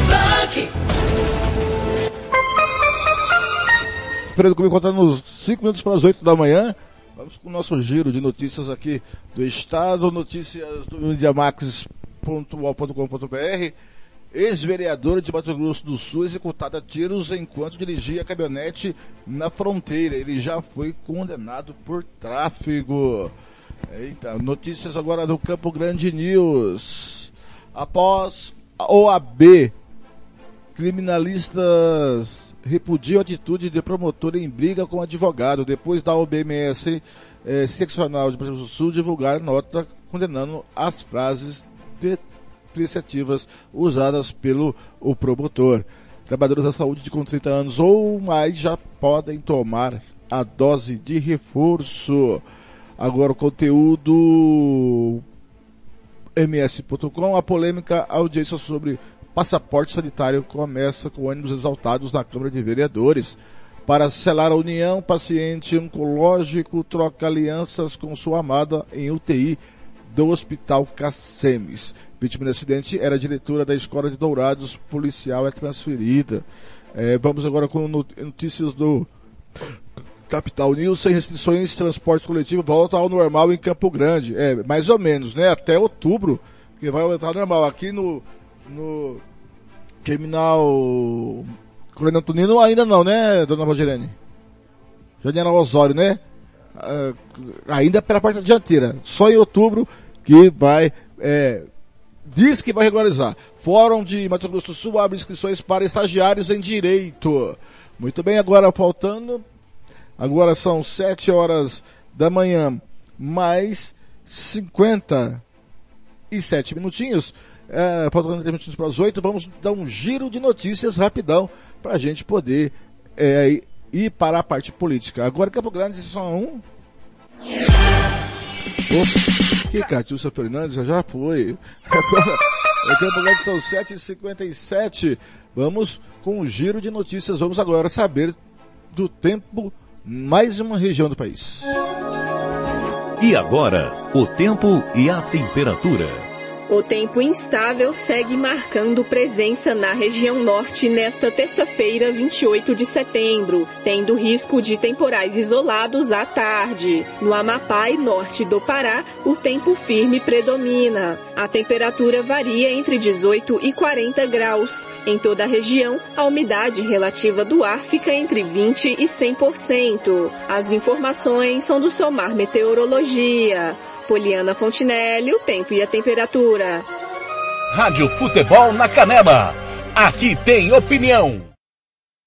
Fernando comigo contando nos 5 minutos para as 8 da manhã. Vamos com o nosso giro de notícias aqui do Estado, notícias do mediamax.ual.com.br. Ex-vereador de Mato Grosso do Sul executado a tiros enquanto dirigia a caminhonete na fronteira. Ele já foi condenado por tráfego. Eita, notícias agora do Campo Grande News. Após a OAB, criminalistas repudiam a atitude de promotor em briga com advogado. Depois da OBMS eh, seccional de Grosso do Sul divulgar nota condenando as frases depreciativas usadas pelo o promotor. Trabalhadores da saúde de com 30 anos ou mais já podem tomar a dose de reforço. Agora o conteúdo ms.com, a polêmica audiência sobre passaporte sanitário começa com ânimos exaltados na Câmara de Vereadores. Para selar a união, paciente oncológico troca alianças com sua amada em UTI do Hospital Cacemes. Vítima de acidente era diretora da Escola de Dourados, policial é transferida. É, vamos agora com notícias do Capital News, sem restrições, transporte coletivo volta ao normal em Campo Grande. É, mais ou menos, né? Até outubro, que vai aumentar normal. Aqui no, no terminal Coronel Antonino ainda não, né, dona Valdirene? General Osório, né? Uh, ainda pela parte dianteira. Só em outubro que vai, é, diz que vai regularizar. Fórum de Mato Grosso do Sul abre inscrições para estagiários em direito. Muito bem, agora faltando, agora são 7 horas da manhã, mais 57 minutinhos. É, faltando 30 minutinhos para as 8, vamos dar um giro de notícias rapidão para a gente poder é, ir para a parte política. Agora Campo Grande só um. Opa, que Catiúcia Fernandes já foi. Agora, Campo Grande são 7h57. Vamos com um giro de notícias. Vamos agora saber do tempo mais uma região do país. E agora, o tempo e a temperatura. O tempo instável segue marcando presença na região norte nesta terça-feira, 28 de setembro, tendo risco de temporais isolados à tarde. No Amapá e norte do Pará, o tempo firme predomina. A temperatura varia entre 18 e 40 graus. Em toda a região, a umidade relativa do ar fica entre 20 e 100%. As informações são do Somar Meteorologia. Poliana Fontinelli, o tempo e a temperatura. Rádio Futebol na Canela. Aqui tem opinião.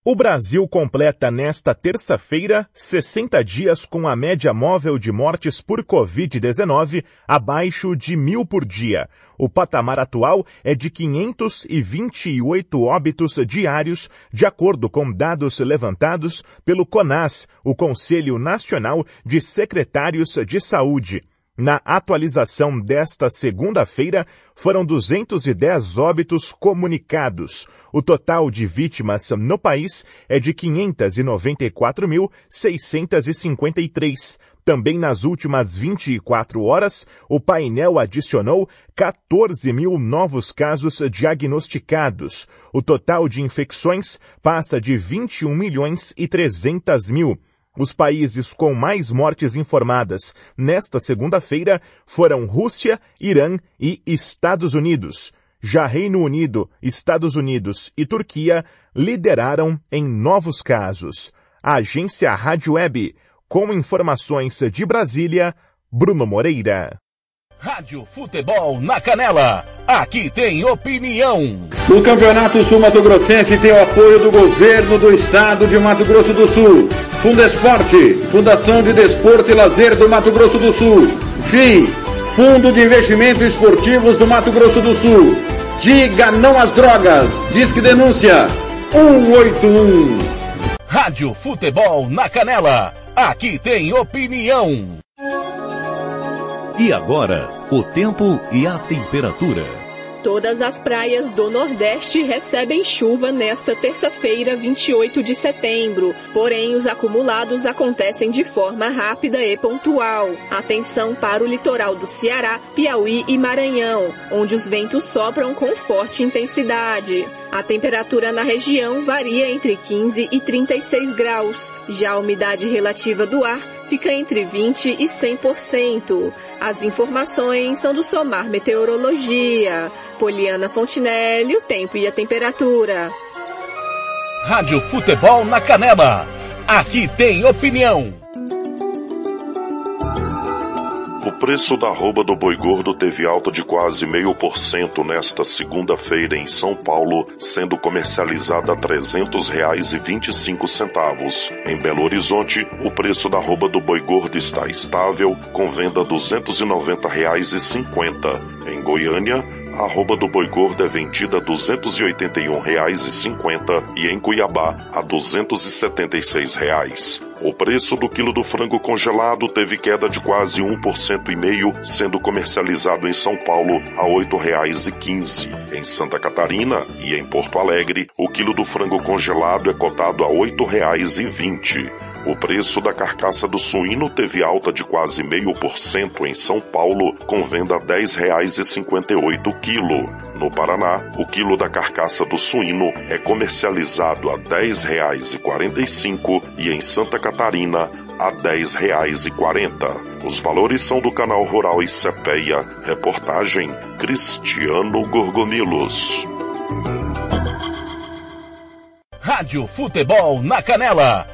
O Brasil completa nesta terça-feira 60 dias com a média móvel de mortes por Covid-19 abaixo de mil por dia. O patamar atual é de 528 óbitos diários, de acordo com dados levantados pelo CONAS, o Conselho Nacional de Secretários de Saúde. Na atualização desta segunda-feira, foram 210 óbitos comunicados. O total de vítimas no país é de 594.653. Também nas últimas 24 horas, o painel adicionou 14 mil novos casos diagnosticados. O total de infecções passa de 21 milhões e 300 mil. Os países com mais mortes informadas nesta segunda-feira foram Rússia, Irã e Estados Unidos. Já Reino Unido, Estados Unidos e Turquia lideraram em novos casos. A agência Rádio Web, com informações de Brasília, Bruno Moreira. Rádio Futebol na Canela. Aqui tem opinião. O Campeonato Sul Mato Grossense tem o apoio do governo do estado de Mato Grosso do Sul. Fundesporte, Fundação de Desporto e Lazer do Mato Grosso do Sul. FII, Fundo de Investimentos Esportivos do Mato Grosso do Sul. Diga não às drogas. Disque denúncia 181. Rádio Futebol na Canela. Aqui tem opinião. E agora, o tempo e a temperatura. Todas as praias do Nordeste recebem chuva nesta terça-feira, 28 de setembro. Porém, os acumulados acontecem de forma rápida e pontual. Atenção para o litoral do Ceará, Piauí e Maranhão, onde os ventos sopram com forte intensidade. A temperatura na região varia entre 15 e 36 graus. Já a umidade relativa do ar fica entre 20 e 100%. As informações são do Somar Meteorologia. Poliana Fontinelli, o tempo e a temperatura. Rádio Futebol na Canela. Aqui tem opinião. O preço da arroba do boi gordo teve alta de quase meio por cento nesta segunda-feira em São Paulo, sendo comercializada a cinco centavos. Em Belo Horizonte, o preço da arroba do boi gordo está estável, com venda e cinquenta. Em Goiânia, a arroba do boi gordo é vendida a R$ 281,50 e em Cuiabá a 276 reais. O preço do quilo do frango congelado teve queda de quase 1,5%, sendo comercializado em São Paulo a R$ 8,15. Em Santa Catarina e em Porto Alegre, o quilo do frango congelado é cotado a R$ 8,20. O preço da carcaça do suíno teve alta de quase meio por cento em São Paulo, com venda a R$ 10,58 o quilo. No Paraná, o quilo da carcaça do suíno é comercializado a R$ 10,45 e em Santa Catarina a R$ 10,40. Os valores são do canal Rural e Cepeia. Reportagem Cristiano Gorgonilos. Rádio Futebol na Canela.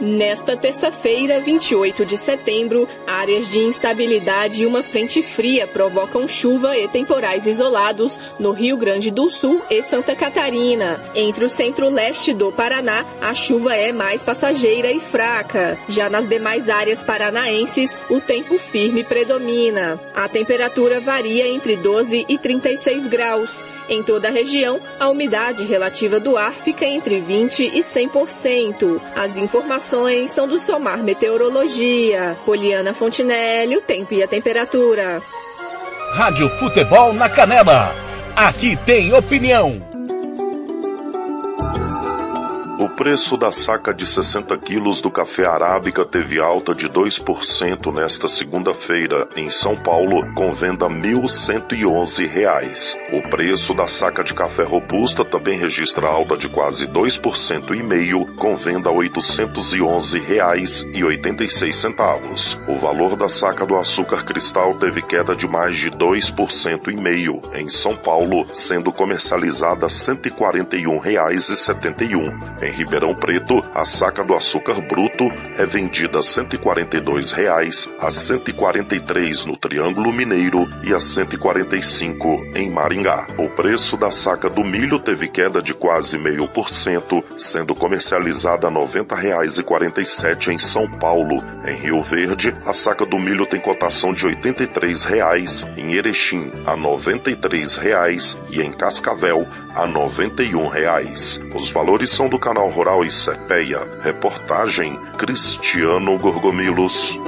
Nesta terça-feira, 28 de setembro, áreas de instabilidade e uma frente fria provocam chuva e temporais isolados no Rio Grande do Sul e Santa Catarina. Entre o centro-leste do Paraná, a chuva é mais passageira e fraca. Já nas demais áreas paranaenses, o tempo firme predomina. A temperatura varia entre 12 e 36 graus. Em toda a região, a umidade relativa do ar fica entre 20 e 100%. As informações são do Somar Meteorologia. Poliana Fontinelli, o tempo e a temperatura. Rádio Futebol na Canela. Aqui tem opinião. O preço da saca de 60 quilos do café arábica teve alta de 2% nesta segunda-feira em São Paulo, com venda R$ 1.111. O preço da saca de café robusta também registra alta de quase 2% e meio, com venda R$ 811,86. O valor da saca do açúcar cristal teve queda de mais de 2% e meio em São Paulo, sendo comercializada R$ 141,71. Em Ribeirão Preto, a saca do açúcar bruto é vendida a 142 reais, a R$ 143 no Triângulo Mineiro e a R$ 145 em Maringá. O preço da saca do milho teve queda de quase meio por cento, sendo comercializada a R$ 90,47 em São Paulo. Em Rio Verde, a saca do milho tem cotação de 83 reais, em Erechim a 93 reais e em Cascavel a 91 reais. Os valores são do canal Rural e Cepeia. Reportagem Cristiano Gorgomilos.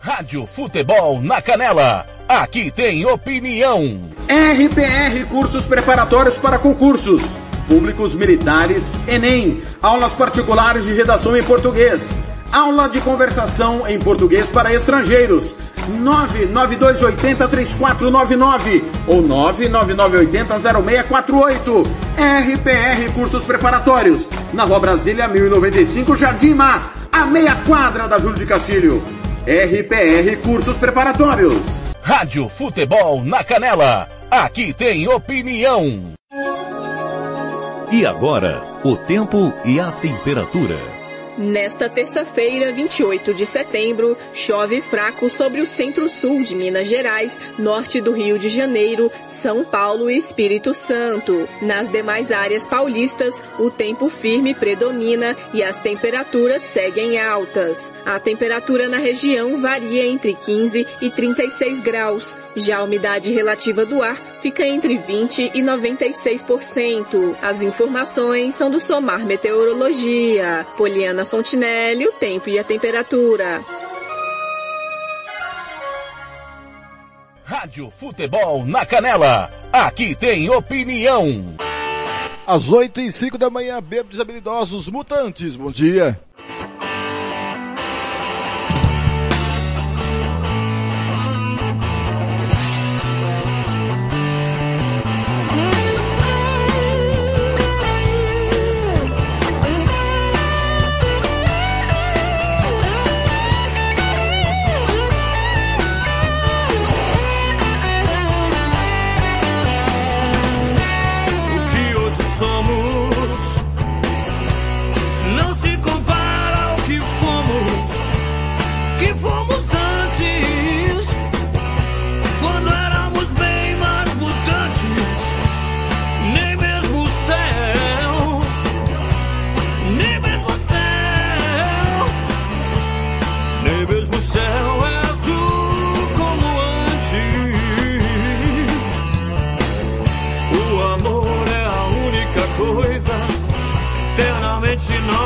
Rádio Futebol na Canela. Aqui tem opinião. RPR Cursos Preparatórios para Concursos. Públicos Militares, Enem. Aulas particulares de redação em português. Aula de conversação em português para estrangeiros. 992803499 ou 999800648. RPR Cursos Preparatórios, na Rua Brasília 1095, Jardim Mar, a meia quadra da Júlio de Castilho. RPR Cursos Preparatórios. Rádio Futebol na Canela. Aqui tem opinião. E agora, o tempo e a temperatura. Nesta terça-feira, 28 de setembro, chove fraco sobre o centro-sul de Minas Gerais, norte do Rio de Janeiro, São Paulo e Espírito Santo. Nas demais áreas paulistas, o tempo firme predomina e as temperaturas seguem altas. A temperatura na região varia entre 15 e 36 graus. Já a umidade relativa do ar fica entre 20 e 96%. As informações são do Somar Meteorologia. Poliana Fontinelli, o tempo e a temperatura. Rádio Futebol na Canela. Aqui tem opinião. Às 8 e 5 da manhã, bêbados habilidosos mutantes. Bom dia. Eternamente nova.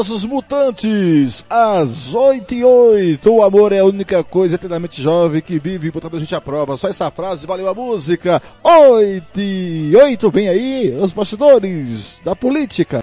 Habilidosos mutantes. Às 8 e 8. O amor é a única coisa eternamente jovem que vive botando a gente à prova. Só essa frase valeu a música. 8 e 8. Vem aí os bastidores da política.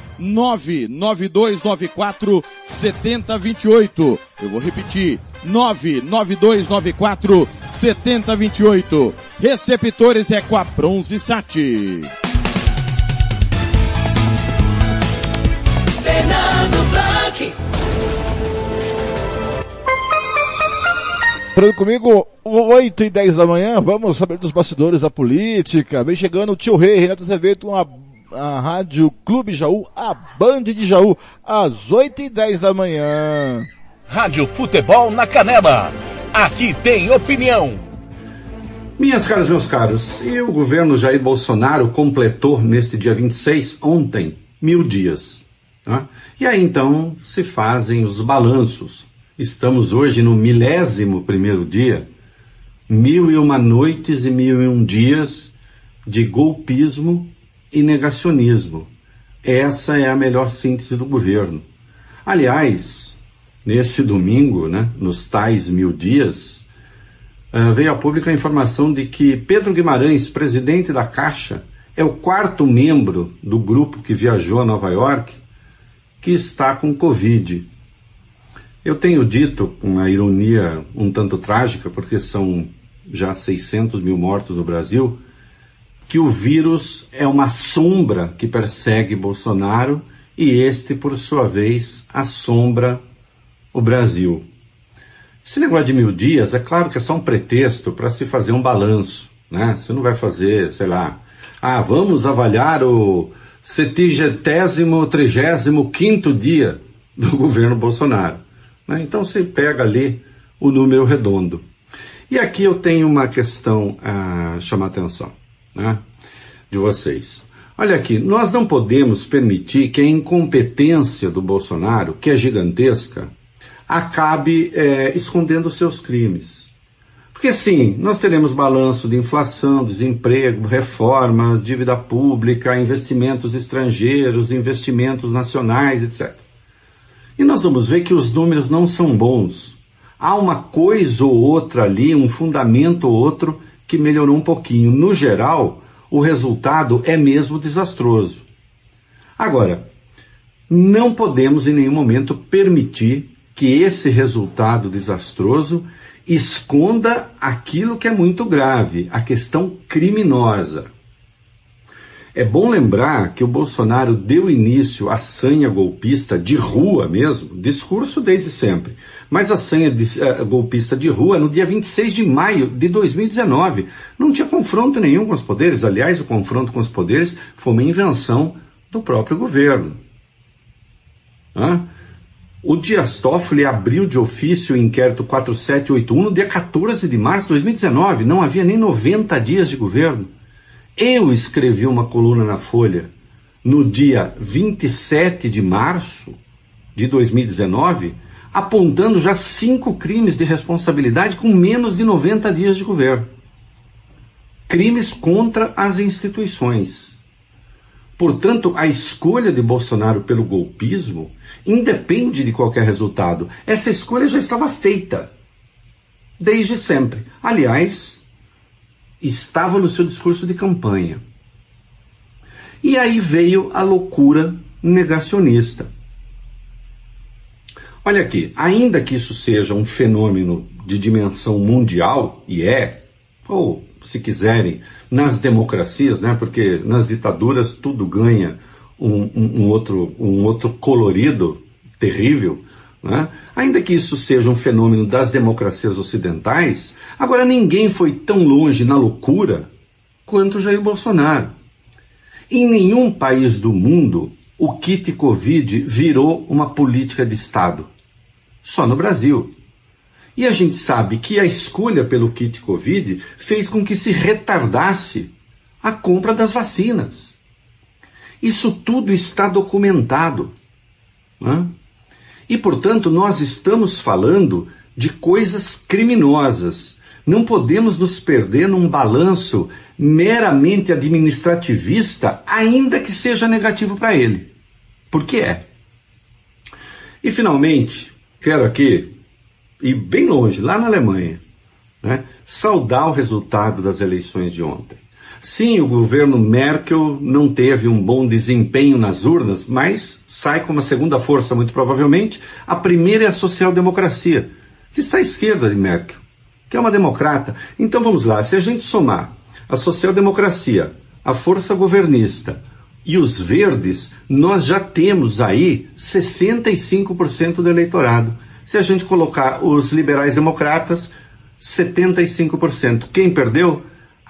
99294 7028. Eu vou repetir, 99294 7028. Receptores é com a Bronze Sat. Fernando Blanc. Falando comigo, 8 e 10 da manhã, vamos saber dos bastidores da política. Vem chegando o tio Rei, Renato Azevedo, a, a Rádio Clube Jaú, a Band de Jaú, às 8 e 10 da manhã. Rádio Futebol na Canela. Aqui tem opinião. Minhas caras, meus caros, e o governo Jair Bolsonaro completou neste dia 26, ontem, mil dias. Tá? E aí então se fazem os balanços. Estamos hoje no milésimo primeiro dia, mil e uma noites e mil e um dias de golpismo e negacionismo. Essa é a melhor síntese do governo. Aliás, nesse domingo, né, nos tais mil dias, uh, veio a pública a informação de que Pedro Guimarães, presidente da Caixa, é o quarto membro do grupo que viajou a Nova York que está com Covid. Eu tenho dito, com uma ironia um tanto trágica, porque são já 600 mil mortos no Brasil, que o vírus é uma sombra que persegue Bolsonaro e este, por sua vez, assombra o Brasil. Esse negócio de mil dias, é claro que é só um pretexto para se fazer um balanço, né? Você não vai fazer, sei lá, ah, vamos avaliar o setigentésimo, trigésimo quinto dia do governo Bolsonaro. Né? Então você pega ali o número redondo. E aqui eu tenho uma questão a chamar a atenção né, de vocês. Olha aqui, nós não podemos permitir que a incompetência do Bolsonaro, que é gigantesca, acabe é, escondendo seus crimes. Porque sim, nós teremos balanço de inflação, desemprego, reformas, dívida pública, investimentos estrangeiros, investimentos nacionais, etc. E nós vamos ver que os números não são bons. Há uma coisa ou outra ali, um fundamento ou outro que melhorou um pouquinho. No geral, o resultado é mesmo desastroso. Agora, não podemos em nenhum momento permitir que esse resultado desastroso esconda aquilo que é muito grave, a questão criminosa. É bom lembrar que o Bolsonaro deu início à sanha golpista de rua mesmo, discurso desde sempre, mas a sanha de, uh, golpista de rua no dia 26 de maio de 2019. Não tinha confronto nenhum com os poderes, aliás, o confronto com os poderes foi uma invenção do próprio governo. Hã? O Dias Toffoli abriu de ofício o inquérito 4781 no dia 14 de março de 2019, não havia nem 90 dias de governo. Eu escrevi uma coluna na Folha no dia 27 de março de 2019, apontando já cinco crimes de responsabilidade com menos de 90 dias de governo. Crimes contra as instituições. Portanto, a escolha de Bolsonaro pelo golpismo independe de qualquer resultado. Essa escolha já estava feita desde sempre. Aliás, estava no seu discurso de campanha. E aí veio a loucura negacionista. Olha aqui, ainda que isso seja um fenômeno de dimensão mundial, e é, ou se quiserem, nas democracias, né? Porque nas ditaduras tudo ganha um, um, um outro, um outro colorido terrível. Né? Ainda que isso seja um fenômeno das democracias ocidentais, agora ninguém foi tão longe na loucura quanto Jair Bolsonaro. Em nenhum país do mundo o kit Covid virou uma política de Estado. Só no Brasil. E a gente sabe que a escolha pelo kit Covid fez com que se retardasse a compra das vacinas. Isso tudo está documentado. Né? E, portanto, nós estamos falando de coisas criminosas. Não podemos nos perder num balanço meramente administrativista, ainda que seja negativo para ele. Porque é. E, finalmente, quero aqui e bem longe, lá na Alemanha, né, saudar o resultado das eleições de ontem. Sim, o governo Merkel não teve um bom desempenho nas urnas, mas sai como a segunda força, muito provavelmente. A primeira é a social-democracia, que está à esquerda de Merkel, que é uma democrata. Então vamos lá, se a gente somar a social-democracia, a força governista e os verdes, nós já temos aí 65% do eleitorado. Se a gente colocar os liberais democratas, 75%. Quem perdeu?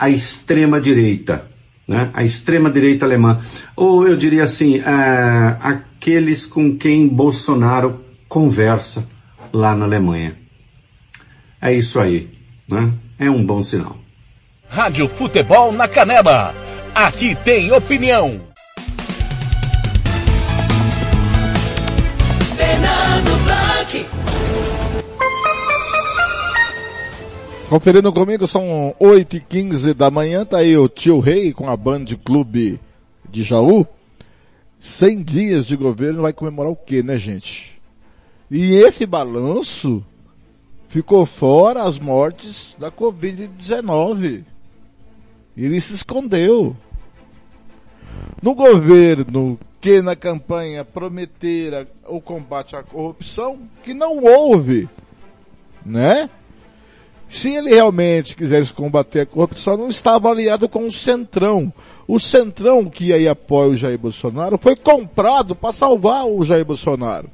A extrema-direita, né? a extrema-direita alemã. Ou eu diria assim, uh, aqueles com quem Bolsonaro conversa lá na Alemanha. É isso aí, né? É um bom sinal. Rádio Futebol na Canela. Aqui tem opinião. Conferindo comigo, são 8 e 15 da manhã, tá aí o tio Rei com a Band Clube de Jaú. 100 dias de governo vai comemorar o quê, né, gente? E esse balanço ficou fora as mortes da Covid-19. Ele se escondeu. No governo que na campanha prometera o combate à corrupção, que não houve, né? Se ele realmente quisesse combater a corrupção, não estava aliado com o Centrão. O Centrão que aí apoia o Jair Bolsonaro foi comprado para salvar o Jair Bolsonaro.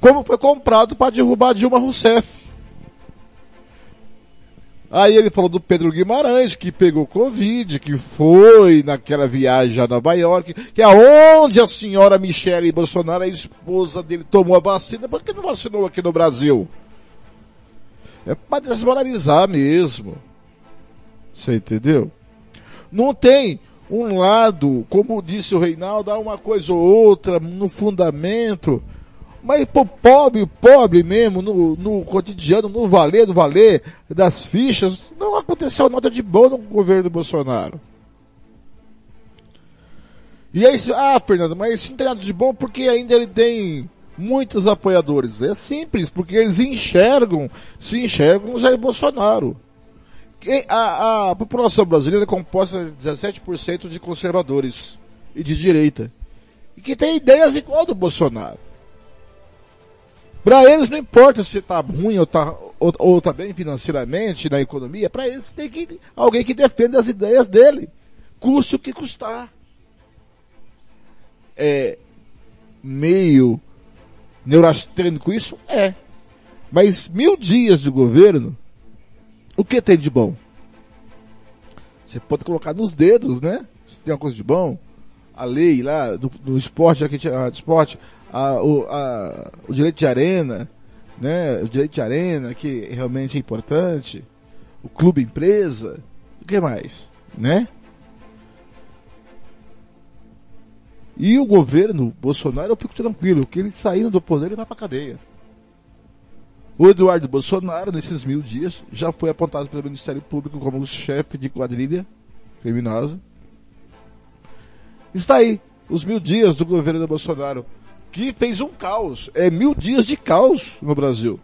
Como foi comprado para derrubar Dilma Rousseff. Aí ele falou do Pedro Guimarães, que pegou Covid, que foi naquela viagem a Nova York, que é onde a senhora Michele Bolsonaro, a esposa dele, tomou a vacina, por que não vacinou aqui no Brasil? É para desmoralizar mesmo. Você entendeu? Não tem um lado, como disse o Reinaldo, há uma coisa ou outra no fundamento mas pro pobre, pobre mesmo, no, no cotidiano, no valer do valer das fichas, não aconteceu nada de bom no governo Bolsonaro. E aí, ah, Fernando, mas isso não tem nada de bom porque ainda ele tem muitos apoiadores. É simples, porque eles enxergam, se enxergam o Jair Bolsonaro. A, a população brasileira é composta de 17% de conservadores e de direita. E que tem ideias igual do Bolsonaro. Para eles não importa se está ruim ou está ou, ou tá bem financeiramente na economia, para eles tem que alguém que defenda as ideias dele, custe o que custar. É meio neurastênico isso? É. Mas mil dias de governo, o que tem de bom? Você pode colocar nos dedos, né? Se tem alguma coisa de bom. A lei lá do, do esporte, aqui, do esporte, a, o, a, o direito de arena, né? O direito de arena, que realmente é importante, o clube empresa, o que mais, né? E o governo Bolsonaro, eu fico tranquilo, que ele saindo do poder, ele vai pra cadeia. O Eduardo Bolsonaro, nesses mil dias, já foi apontado pelo Ministério Público como chefe de quadrilha criminosa. Está aí, os mil dias do governo do Bolsonaro que fez um caos. É mil dias de caos no Brasil.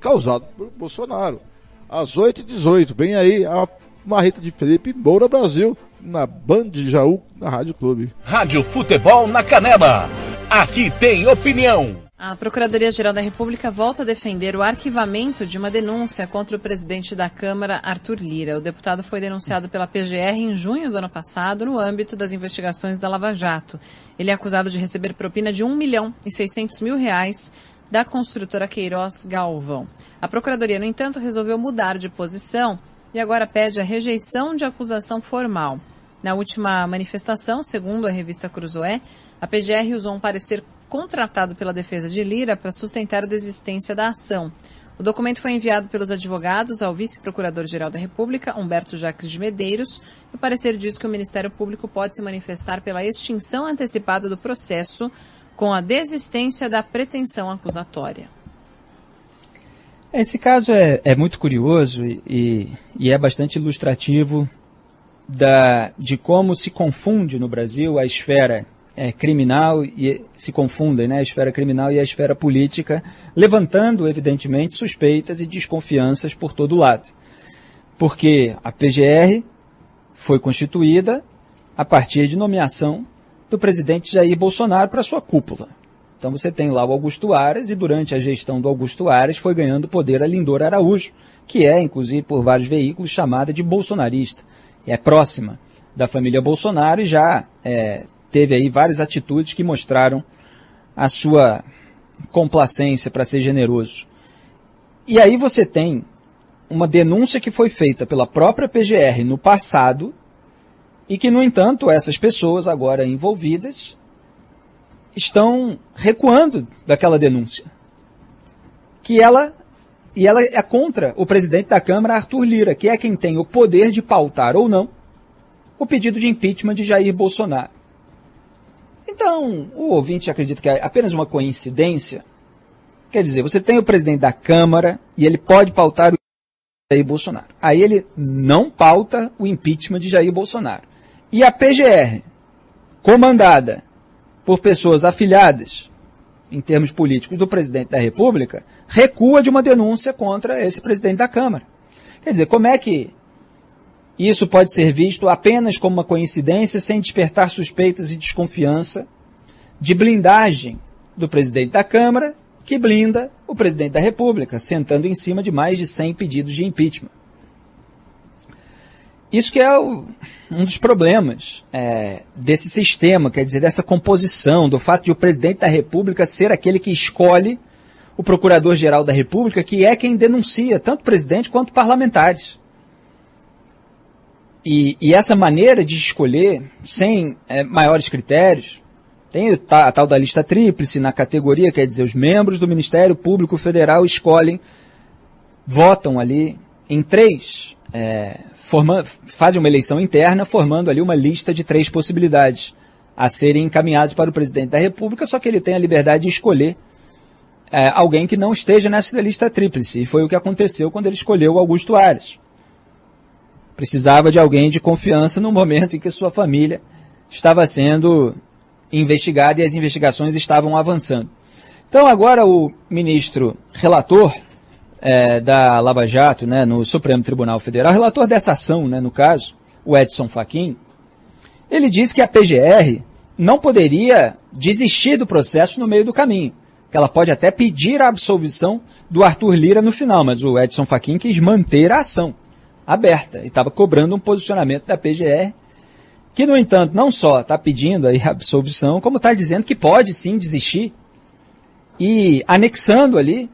Causado por Bolsonaro. Às 8h18, vem aí a marreta de Felipe Moura Brasil, na Band Jaú, na Rádio Clube. Rádio Futebol na Canela. Aqui tem opinião. A Procuradoria-Geral da República volta a defender o arquivamento de uma denúncia contra o presidente da Câmara, Arthur Lira. O deputado foi denunciado pela PGR em junho do ano passado, no âmbito das investigações da Lava Jato. Ele é acusado de receber propina de 1 milhão e 600 mil reais da construtora Queiroz Galvão. A Procuradoria, no entanto, resolveu mudar de posição e agora pede a rejeição de acusação formal. Na última manifestação, segundo a revista Cruzoé, a PGR usou um parecer contratado pela defesa de Lira para sustentar a desistência da ação. O documento foi enviado pelos advogados ao vice-procurador-geral da República, Humberto Jacques de Medeiros, e o parecer diz que o Ministério Público pode se manifestar pela extinção antecipada do processo com a desistência da pretensão acusatória. Esse caso é, é muito curioso e, e, é bastante ilustrativo da, de como se confunde no Brasil a esfera é, criminal e se confundem, né, a esfera criminal e a esfera política, levantando, evidentemente, suspeitas e desconfianças por todo lado. Porque a PGR foi constituída a partir de nomeação do presidente Jair Bolsonaro para sua cúpula. Então você tem lá o Augusto Aras e durante a gestão do Augusto Aras foi ganhando poder a Lindor Araújo, que é, inclusive, por vários veículos chamada de bolsonarista. É próxima da família Bolsonaro e já é, teve aí várias atitudes que mostraram a sua complacência, para ser generoso. E aí você tem uma denúncia que foi feita pela própria PGR no passado e que, no entanto, essas pessoas agora envolvidas estão recuando daquela denúncia. Que ela e ela é contra o presidente da Câmara, Arthur Lira, que é quem tem o poder de pautar ou não o pedido de impeachment de Jair Bolsonaro. Então, o ouvinte acredita que é apenas uma coincidência? Quer dizer, você tem o presidente da Câmara e ele pode pautar o Jair Bolsonaro. Aí ele não pauta o impeachment de Jair Bolsonaro. E a PGR, comandada por pessoas afiliadas, em termos políticos, do presidente da República, recua de uma denúncia contra esse presidente da Câmara. Quer dizer, como é que isso pode ser visto apenas como uma coincidência, sem despertar suspeitas e desconfiança de blindagem do presidente da Câmara, que blinda o presidente da República, sentando em cima de mais de 100 pedidos de impeachment. Isso que é o, um dos problemas é, desse sistema, quer dizer, dessa composição, do fato de o presidente da República ser aquele que escolhe o procurador-geral da República, que é quem denuncia tanto presidente quanto parlamentares. E, e essa maneira de escolher, sem é, maiores critérios, tem a tal da lista tríplice na categoria, quer dizer, os membros do Ministério Público Federal escolhem, votam ali em três, é, forma, fazem uma eleição interna, formando ali uma lista de três possibilidades a serem encaminhados para o presidente da República, só que ele tem a liberdade de escolher é, alguém que não esteja nessa lista tríplice. E foi o que aconteceu quando ele escolheu Augusto Ares. Precisava de alguém de confiança no momento em que sua família estava sendo investigada e as investigações estavam avançando. Então agora o ministro relator é, da Lava Jato, né, no Supremo Tribunal Federal, relator dessa ação, né, no caso, o Edson Fachin, ele disse que a PGR não poderia desistir do processo no meio do caminho. Que ela pode até pedir a absolvição do Arthur Lira no final, mas o Edson Fachin quis manter a ação aberta e estava cobrando um posicionamento da PGR, que, no entanto, não só está pedindo aí a absolvição, como está dizendo que pode sim desistir e anexando ali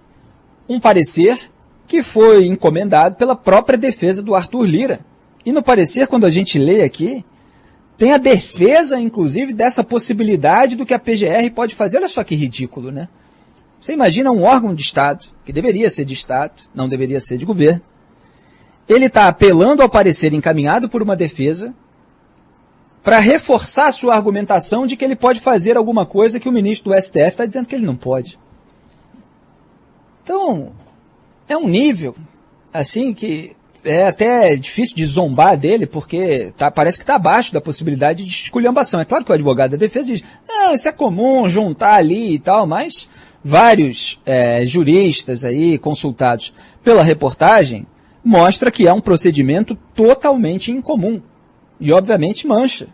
um parecer que foi encomendado pela própria defesa do Arthur Lira. E no parecer, quando a gente lê aqui, tem a defesa, inclusive, dessa possibilidade do que a PGR pode fazer. Olha só que ridículo, né? Você imagina um órgão de Estado, que deveria ser de Estado, não deveria ser de governo, ele está apelando ao parecer encaminhado por uma defesa para reforçar sua argumentação de que ele pode fazer alguma coisa que o ministro do STF está dizendo que ele não pode. Então, é um nível, assim, que é até difícil de zombar dele, porque tá, parece que está abaixo da possibilidade de esculhambação. É claro que o advogado da defesa diz, não, isso é comum juntar ali e tal, mas vários é, juristas aí consultados pela reportagem mostra que é um procedimento totalmente incomum e, obviamente, mancha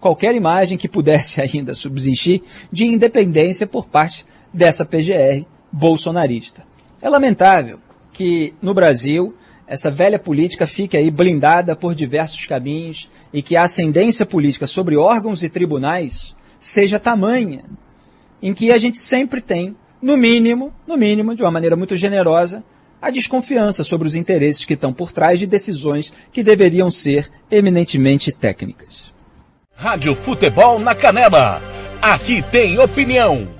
qualquer imagem que pudesse ainda subsistir de independência por parte dessa PGR bolsonarista. É lamentável que no Brasil essa velha política fique aí blindada por diversos caminhos e que a ascendência política sobre órgãos e tribunais seja tamanha, em que a gente sempre tem, no mínimo, no mínimo, de uma maneira muito generosa, a desconfiança sobre os interesses que estão por trás de decisões que deveriam ser eminentemente técnicas. Rádio Futebol na Canela. Aqui tem opinião.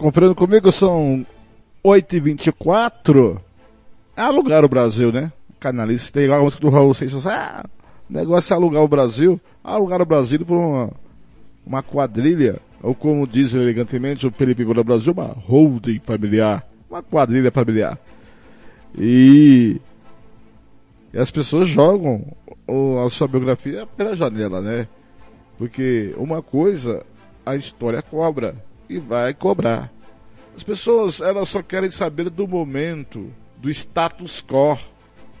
Conferindo comigo, são 8h24. É alugar o Brasil, né? Canalista tem igual a música do Raul Seixas. Ah, o negócio é alugar o Brasil, alugar o Brasil por uma, uma quadrilha, ou como diz elegantemente o Felipe Gola Brasil, uma holding familiar, uma quadrilha familiar. E, e as pessoas jogam a sua biografia pela janela, né? Porque uma coisa a história cobra e vai cobrar. As pessoas, elas só querem saber do momento, do status quo,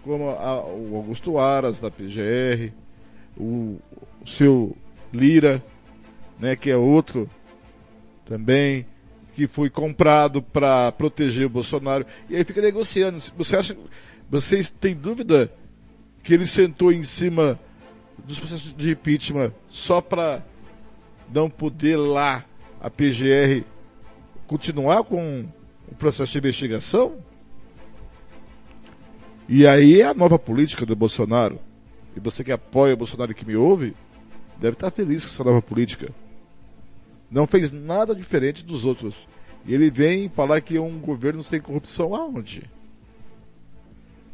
como a, o Augusto Aras da PGR, o, o seu Lira, né, que é outro também, que foi comprado para proteger o Bolsonaro, e aí fica negociando. Você acha, vocês têm dúvida que ele sentou em cima dos processos de impeachment só para não poder lá a PGR continuar com o processo de investigação? E aí é a nova política do Bolsonaro. E você que apoia o Bolsonaro e que me ouve, deve estar feliz com essa nova política. Não fez nada diferente dos outros. E ele vem falar que um governo sem corrupção aonde?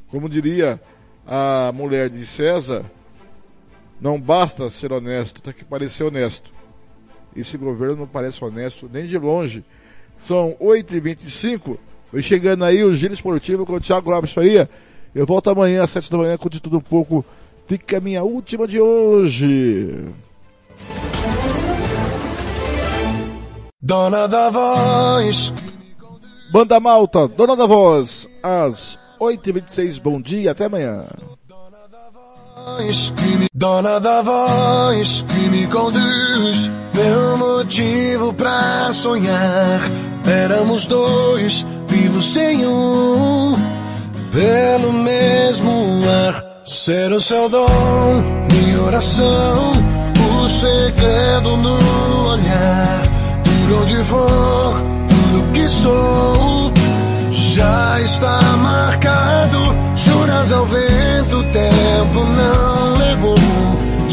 Como diria a mulher de César, não basta ser honesto, tem que parecer honesto. Esse governo não parece honesto nem de longe. São 8h25. Vai chegando aí o Giro Esportivo com o Thiago Lopes Faria. Eu volto amanhã às 7 da manhã com tudo um pouco. Fica a minha última de hoje. Dona da voz. Banda Malta, Dona da Voz, às 8h26. Bom dia, até amanhã. dona da voz que me conduz. Meu motivo pra sonhar. Éramos dois, vivos sem um. Pelo mesmo ar. Ser o seu dom, minha oração. O segredo no olhar. Por onde for, tudo que sou já está marcado. Juras ao vento, tempo não levou.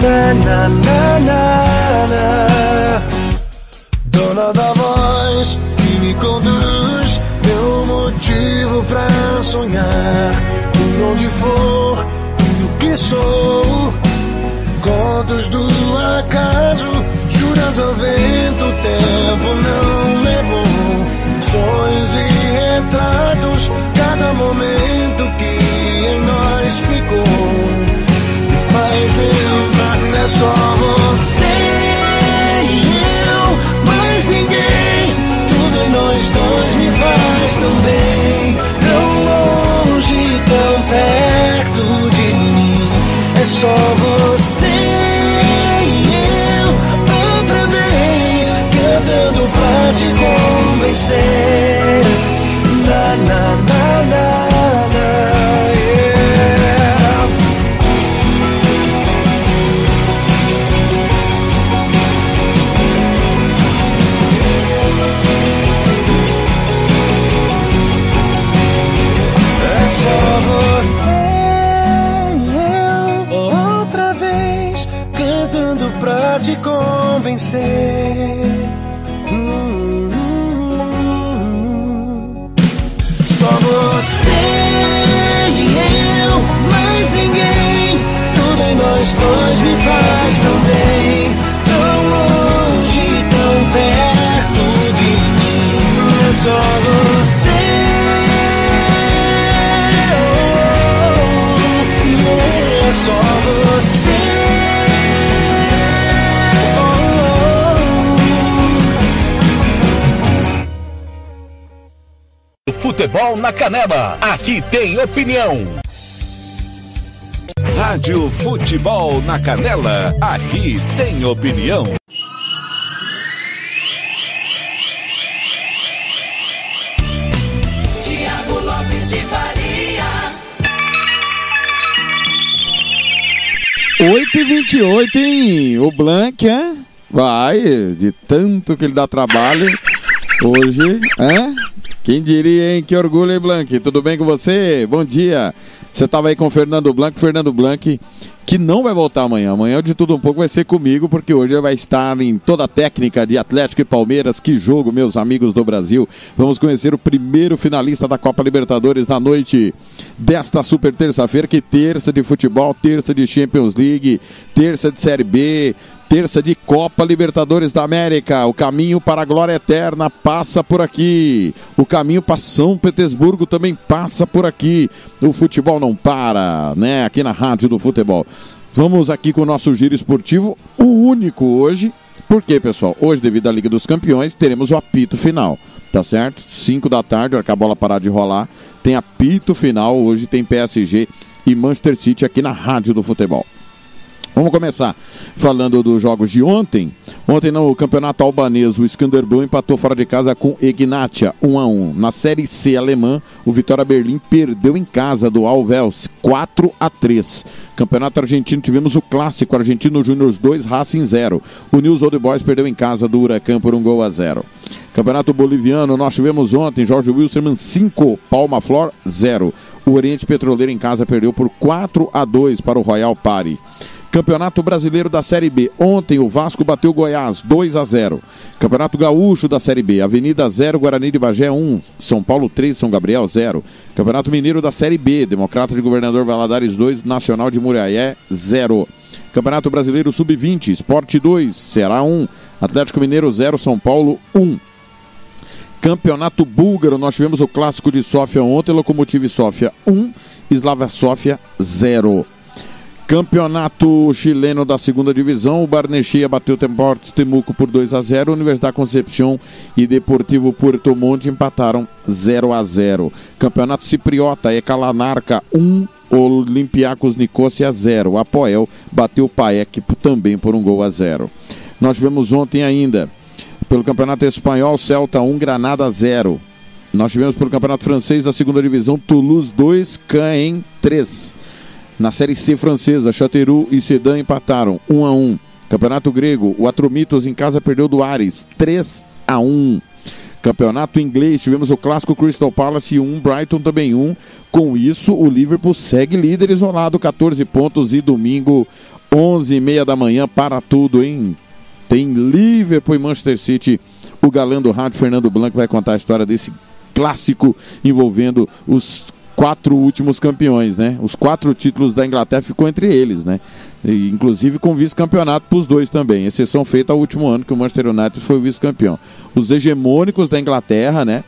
Na na na na na. Dona da voz que me conduz, meu motivo pra sonhar. Por onde for, tudo que sou. Contos do acaso, juras ao vento, o tempo não levou. Sonhos é só você e eu, mais ninguém. Tudo em nós dois me faz tão bem, tão longe, tão perto de mim. É só você e eu outra vez cantando pra te convencer. Na na na Futebol na Canela. Aqui tem opinião. Rádio Futebol na Canela. Aqui tem opinião. Tiago Lopes de Faria. 8 e 28 hein? O Blank, é? Vai, de tanto que ele dá trabalho. Hoje, é? Quem diria, hein? Que orgulho, hein, Blank? Tudo bem com você? Bom dia. Você estava aí com o Fernando Blanc, Fernando Blanc, que não vai voltar amanhã. Amanhã de tudo um pouco vai ser comigo, porque hoje vai estar em toda a técnica de Atlético e Palmeiras. Que jogo, meus amigos do Brasil. Vamos conhecer o primeiro finalista da Copa Libertadores na noite desta super terça-feira, que terça de futebol, terça de Champions League, terça de Série B, terça de Copa Libertadores da América. O caminho para a glória eterna passa por aqui. O caminho para São Petersburgo também passa por aqui. O futebol não para, né? Aqui na Rádio do Futebol. Vamos aqui com o nosso giro esportivo, o único hoje. Por quê, pessoal? Hoje, devido à Liga dos Campeões, teremos o apito final. Tá certo? 5 da tarde, a bola parar de rolar, tem apito final. Hoje tem PSG e Manchester City aqui na Rádio do Futebol. Vamos começar falando dos jogos de ontem. Ontem no campeonato albanês, o Skanderbeu empatou fora de casa com Egnatia 1 a 1. Na Série C alemã, o Vitória Berlim perdeu em casa do Alvels 4 a 3. Campeonato argentino tivemos o clássico Argentino Júnior 2 Racing 0. O News Old Boys perdeu em casa do Huracan por um gol a 0. Campeonato Boliviano, nós tivemos ontem Jorge Wilstermann 5, Palma Flor 0. O Oriente Petroleiro em casa perdeu por 4 a 2 para o Royal Party. Campeonato Brasileiro da Série B. Ontem o Vasco bateu Goiás 2 a 0. Campeonato Gaúcho da Série B. Avenida 0, Guarani de Bagé 1, São Paulo 3, São Gabriel 0. Campeonato Mineiro da Série B. Democrata de Governador Valadares 2, Nacional de Muriaé 0. Campeonato Brasileiro Sub-20, Esporte 2, Ceará 1, Atlético Mineiro 0, São Paulo 1. Campeonato Búlgaro, nós tivemos o clássico de Sófia ontem, Locomotive Sófia 1, Slava Sófia 0. Campeonato chileno da segunda divisão, o Barnechea bateu o Temportes Temuco por 2 a 0, Universidade Concepción e Deportivo Puerto Monte empataram 0 a 0. Campeonato Cipriota, Ecalanarca 1, Olympiacos Nicosia 0. Apoel bateu o Paek também por um gol a 0. Nós tivemos ontem ainda, pelo Campeonato Espanhol, Celta 1, Granada 0. Nós tivemos pelo Campeonato Francês da segunda divisão, Toulouse 2, Caen 3. Na Série C francesa, Chateauroux e Sedan empataram 1 a 1. Campeonato grego, o Atromitos em casa perdeu do Ares 3 a 1. Campeonato inglês, tivemos o clássico Crystal Palace 1, Brighton também 1. Com isso, o Liverpool segue líder isolado, 14 pontos e domingo 11 e meia da manhã para tudo, hein? Tem Liverpool e Manchester City. O galã do rádio, Fernando Blanco, vai contar a história desse clássico envolvendo os quatro últimos campeões, né? Os quatro títulos da Inglaterra ficou entre eles, né? E, inclusive com vice-campeonato para os dois também, exceção feita ao último ano que o Manchester United foi vice-campeão. Os hegemônicos da Inglaterra, né?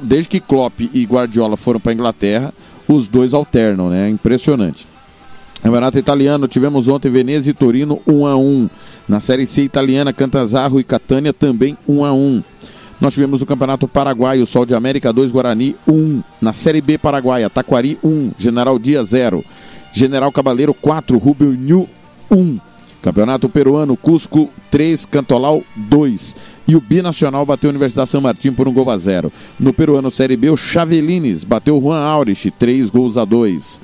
Desde que Klopp e Guardiola foram para a Inglaterra, os dois alternam, né? Impressionante. Campeonato italiano, tivemos ontem Veneza e Torino 1 a 1. Na Série C italiana, Cantazarro e Catânia também 1 a 1. Nós tivemos o Campeonato Paraguaio, Sol de América 2, Guarani 1. Na Série B Paraguaia, Taquari 1, General Dia 0. General Cabaleiro 4, Rubio New 1. Campeonato Peruano, Cusco 3, Cantolau 2. E o Binacional bateu a Universidade São Martin por um gol a zero. No Peruano Série B, o Chavelines bateu Juan Aurich, 3 gols a 2.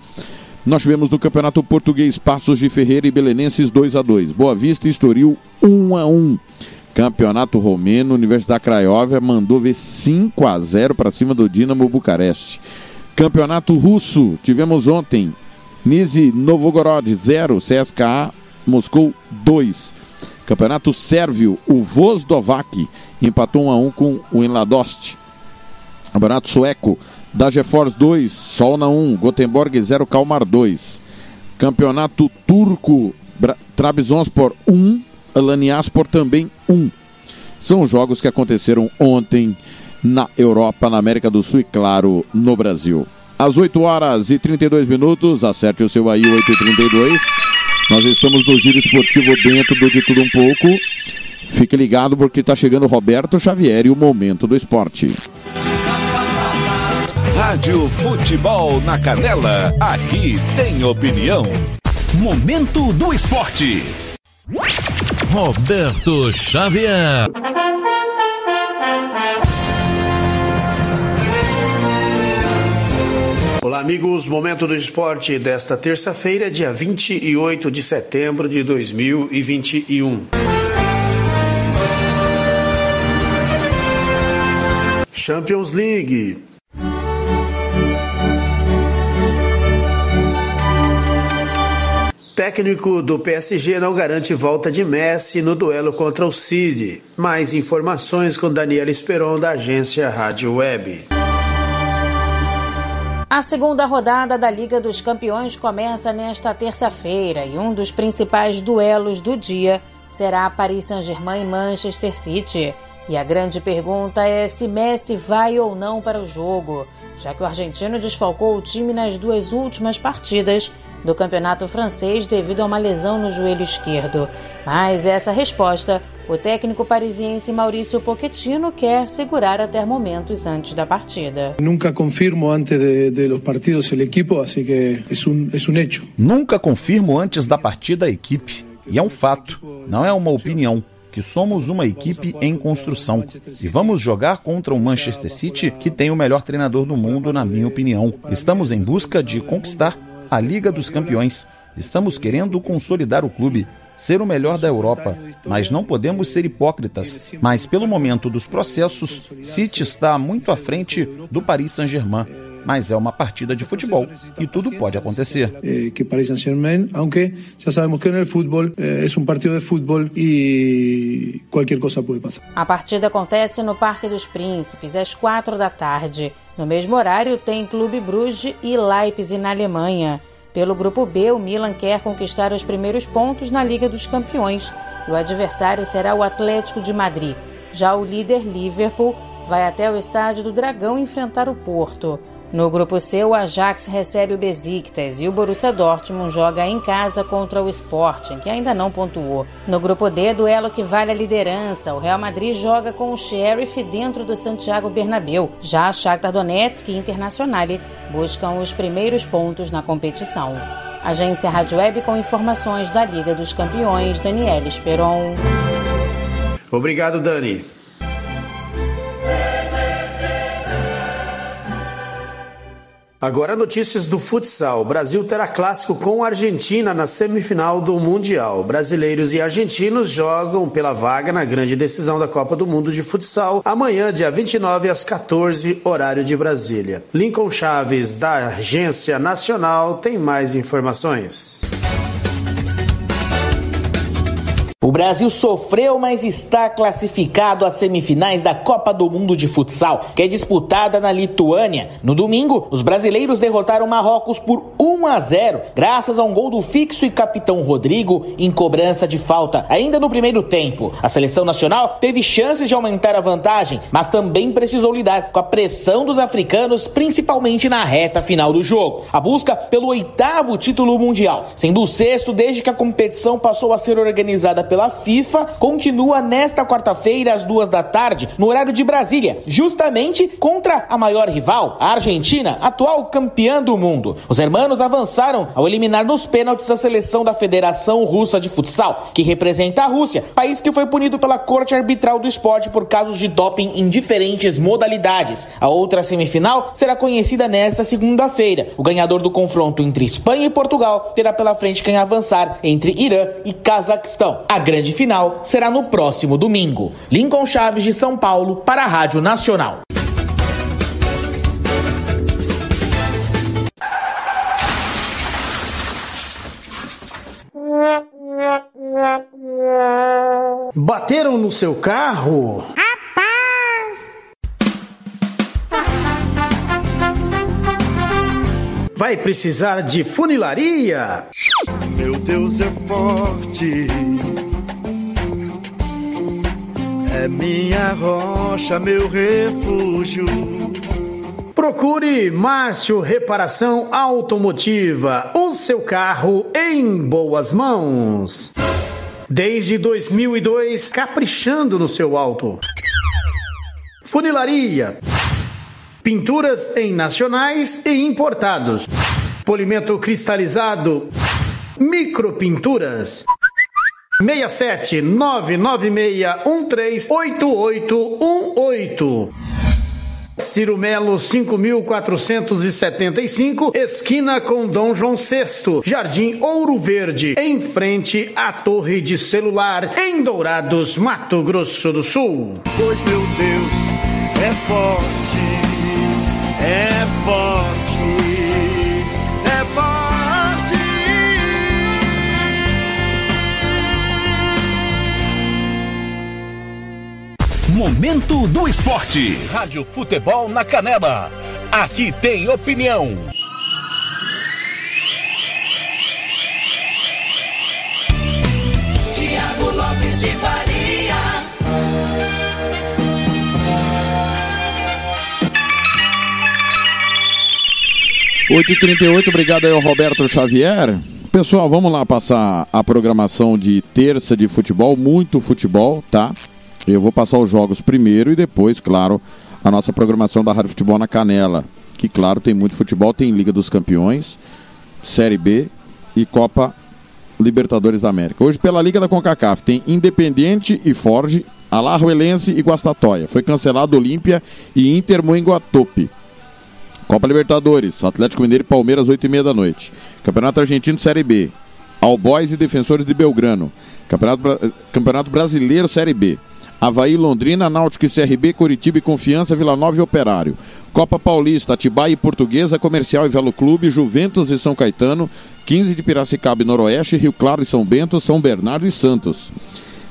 Nós tivemos no Campeonato Português Passos de Ferreira e Belenenses 2 a 2. Boa Vista e Estoril 1 a 1. Campeonato Romeno, Universidade Craiova mandou ver 5 a 0 para cima do Dinamo Bucareste. Campeonato Russo, tivemos ontem Nizi Novogorod 0, CSKA Moscou 2. Campeonato Sérvio, o Vozdovac empatou 1 a 1 com o Enladost. Campeonato Sueco, Dagefors 2, Solna 1, Gothenburg 0, Kalmar 2. Campeonato Turco, Trabzonspor 1, Alaniaspor também 1. São jogos que aconteceram ontem na Europa, na América do Sul e, claro, no Brasil. Às 8 horas e 32 minutos, acerte o seu aí, 8 e 32 Nós estamos no Giro Esportivo dentro do De Tudo Um Pouco. Fique ligado porque está chegando Roberto Xavier e o Momento do Esporte. Rádio Futebol na Canela, aqui tem opinião. Momento do Esporte. Roberto Xavier. Olá, amigos. Momento do esporte desta terça-feira, dia 28 de setembro de 2021. Champions League. Técnico do PSG não garante volta de Messi no duelo contra o City. Mais informações com Daniela Esperon, da agência Rádio Web. A segunda rodada da Liga dos Campeões começa nesta terça-feira e um dos principais duelos do dia será Paris Saint-Germain e Manchester City. E a grande pergunta é se Messi vai ou não para o jogo, já que o argentino desfalcou o time nas duas últimas partidas do campeonato francês devido a uma lesão no joelho esquerdo. Mas essa resposta, o técnico parisiense Maurício Pochettino quer segurar até momentos antes da partida. Nunca confirmo antes de, de los partidos el equipo, así que es un, es un hecho. Nunca confirmo antes da partida a equipe. E é um fato, não é uma opinião que somos uma equipe em construção e vamos jogar contra o Manchester City, que tem o melhor treinador do mundo, na minha opinião. Estamos em busca de conquistar a Liga dos Campeões. Estamos querendo consolidar o clube, ser o melhor da Europa, mas não podemos ser hipócritas. Mas pelo momento dos processos, City está muito à frente do Paris Saint-Germain. Mas é uma partida de futebol e tudo pode acontecer. Eh, que Paris Saint-Germain, aunque ya sabemos que en el fútbol eh, un partido de fútbol y cualquier cosa puede pasar. A partida acontece no Parque dos Príncipes, às quatro da tarde. No mesmo horário, tem Clube Bruges e Leipzig na Alemanha. Pelo grupo B, o Milan quer conquistar os primeiros pontos na Liga dos Campeões e o adversário será o Atlético de Madrid. Já o líder Liverpool vai até o estádio do Dragão enfrentar o Porto. No grupo C, o Ajax recebe o Besiktas e o Borussia Dortmund joga em casa contra o Sporting, que ainda não pontuou. No grupo D, duelo que vale a liderança, o Real Madrid joga com o Sheriff dentro do Santiago Bernabéu. Já Shakhtar Donetsk e Internacional buscam os primeiros pontos na competição. Agência Rádio Web com informações da Liga dos Campeões, Daniela Esperon. Obrigado, Dani. Agora notícias do futsal. O Brasil terá clássico com a Argentina na semifinal do Mundial. Brasileiros e argentinos jogam pela vaga na grande decisão da Copa do Mundo de Futsal amanhã, dia 29 às 14, horário de Brasília. Lincoln Chaves, da Agência Nacional, tem mais informações. O Brasil sofreu, mas está classificado às semifinais da Copa do Mundo de Futsal, que é disputada na Lituânia. No domingo, os brasileiros derrotaram Marrocos por 1 a 0, graças a um gol do fixo e capitão Rodrigo em cobrança de falta, ainda no primeiro tempo. A seleção nacional teve chances de aumentar a vantagem, mas também precisou lidar com a pressão dos africanos, principalmente na reta final do jogo. A busca pelo oitavo título mundial, sendo o sexto desde que a competição passou a ser organizada pela FIFA continua nesta quarta-feira às duas da tarde, no horário de Brasília, justamente contra a maior rival, a Argentina, atual campeã do mundo. Os hermanos avançaram ao eliminar nos pênaltis a seleção da Federação Russa de Futsal, que representa a Rússia, país que foi punido pela Corte Arbitral do Esporte por casos de doping em diferentes modalidades. A outra semifinal será conhecida nesta segunda-feira. O ganhador do confronto entre Espanha e Portugal terá pela frente quem avançar entre Irã e Cazaquistão. A grande final será no próximo domingo. Lincoln Chaves de São Paulo para a Rádio Nacional. Bateram no seu carro? Vai precisar de funilaria? Meu Deus é forte. É minha rocha, meu refúgio. Procure Márcio Reparação Automotiva, o seu carro em boas mãos. Desde 2002, caprichando no seu auto. Funilaria. Pinturas em nacionais e importados. Polimento cristalizado. Micropinturas. 67 996 138818. Ciro Melo 5475, esquina com Dom João VI, Jardim Ouro Verde, em frente à Torre de Celular, em Dourados, Mato Grosso do Sul. Pois meu Deus é forte, é forte, é forte. Momento do esporte. Rádio Futebol na Canela. Aqui tem opinião. Tiago Lopes de Faria. Oito e trinta e oito, obrigado aí ao Roberto Xavier. Pessoal, vamos lá passar a programação de terça de futebol, muito futebol, tá? Eu vou passar os jogos primeiro e depois, claro, a nossa programação da Rádio Futebol na Canela. Que, claro, tem muito futebol, tem Liga dos Campeões, Série B e Copa Libertadores da América. Hoje, pela Liga da CONCACAF, tem Independiente e Forge, Alajuelense e Guastatoia. Foi cancelado Olímpia e Inter Moinguatope. Copa Libertadores, Atlético Mineiro e Palmeiras, 8 e meia da noite. Campeonato Argentino Série B, All Boys e Defensores de Belgrano. Campeonato, Bra- Campeonato Brasileiro Série B. Havaí, Londrina, Náutico e CRB, Curitiba e Confiança, Vila Nova e Operário. Copa Paulista, Atibaia e Portuguesa, Comercial e Velo Clube, Juventus e São Caetano, 15 de Piracicaba e Noroeste, Rio Claro e São Bento, São Bernardo e Santos.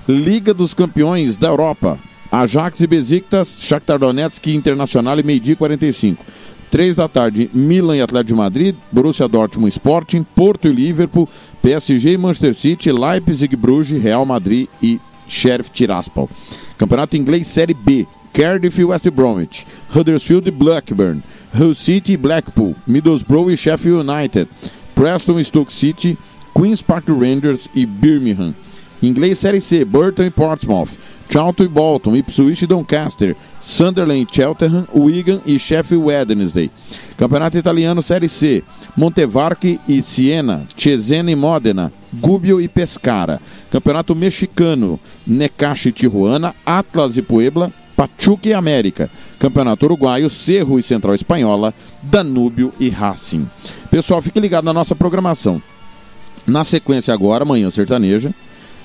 Liga dos Campeões da Europa. Ajax e Besiktas, Shakhtar Donetsk Internacional e meio-dia e 45. Três da tarde, Milan e Atlético de Madrid, Borussia Dortmund Sporting, Porto e Liverpool, PSG e Manchester City, Leipzig, Bruges, Real Madrid e Sheriff Tiraspol. Campeonato Inglês Série B, Cardiff e West Bromwich, Huddersfield e Blackburn, Hull City e Blackpool, Middlesbrough e Sheffield United, Preston e Stoke City, Queen's Park Rangers e Birmingham. Inglês Série C, Burton e Portsmouth, Charlton e Bolton, Ipswich e Doncaster, Sunderland Cheltenham, Wigan e Sheffield Wednesday. Campeonato Italiano Série C, Montevarchi e Siena, Cesena e Modena, Gubbio e Pescara. Campeonato Mexicano, Necaxa e Tijuana, Atlas e Puebla, Pachuca e América. Campeonato Uruguaio, Cerro e Central Espanhola, Danúbio e Racing. Pessoal, fique ligado na nossa programação. Na sequência agora, amanhã sertaneja.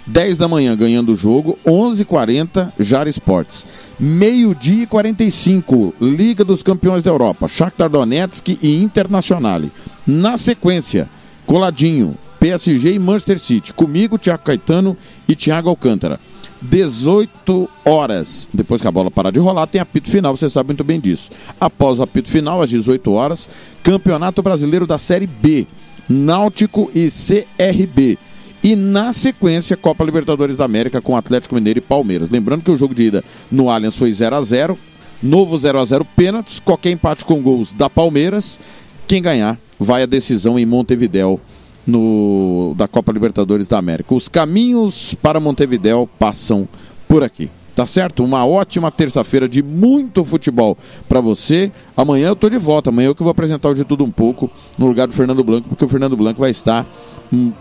10 da manhã ganhando o jogo, 11h40 Jara Esportes. Meio-dia e 45, Liga dos Campeões da Europa, Shakhtar Donetsk e Internacional. Na sequência, coladinho, PSG e Manchester City. Comigo, Thiago Caetano e Thiago Alcântara. 18 horas. Depois que a bola parar de rolar, tem apito final, você sabe muito bem disso. Após o apito final, às 18 horas, Campeonato Brasileiro da Série B, Náutico e CRB. E na sequência, Copa Libertadores da América com Atlético Mineiro e Palmeiras. Lembrando que o jogo de ida no Allianz foi 0 a 0 novo 0 a 0 pênaltis, qualquer empate com gols da Palmeiras. Quem ganhar vai à decisão em Montevidéu no, da Copa Libertadores da América. Os caminhos para Montevidéu passam por aqui. Tá certo? Uma ótima terça-feira de muito futebol para você. Amanhã eu tô de volta. Amanhã eu que vou apresentar o de tudo um pouco no lugar do Fernando Blanco, porque o Fernando Blanco vai estar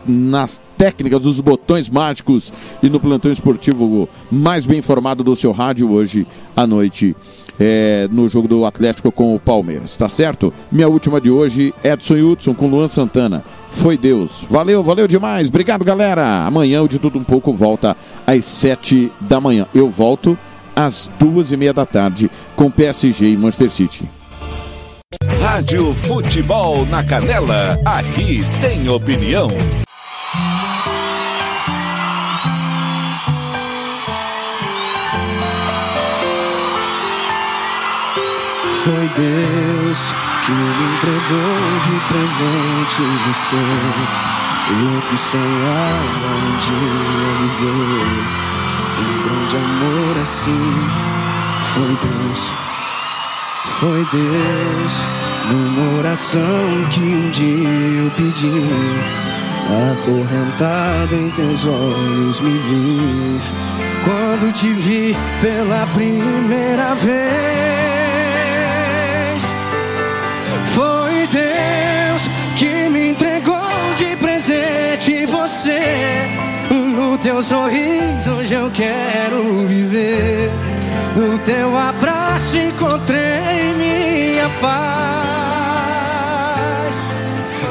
nas técnicas dos botões mágicos e no plantão esportivo mais bem informado do seu rádio hoje à noite. É, no jogo do Atlético com o Palmeiras, tá certo? Minha última de hoje, Edson Hudson com Luan Santana. Foi Deus. Valeu, valeu demais. Obrigado, galera. Amanhã o de tudo um pouco volta às sete da manhã. Eu volto às duas e meia da tarde com PSG e Manchester City. Rádio Futebol na Canela. Aqui tem opinião. Foi Deus que me entregou de presente você. Eu que sonhava um dia viver um grande amor assim. Foi Deus, foi Deus, numa oração que um dia eu pedi. Acorrentado em teus olhos me vi quando te vi pela primeira vez. Foi Deus que me entregou de presente você. No teu sorriso hoje eu quero viver. No teu abraço encontrei minha paz.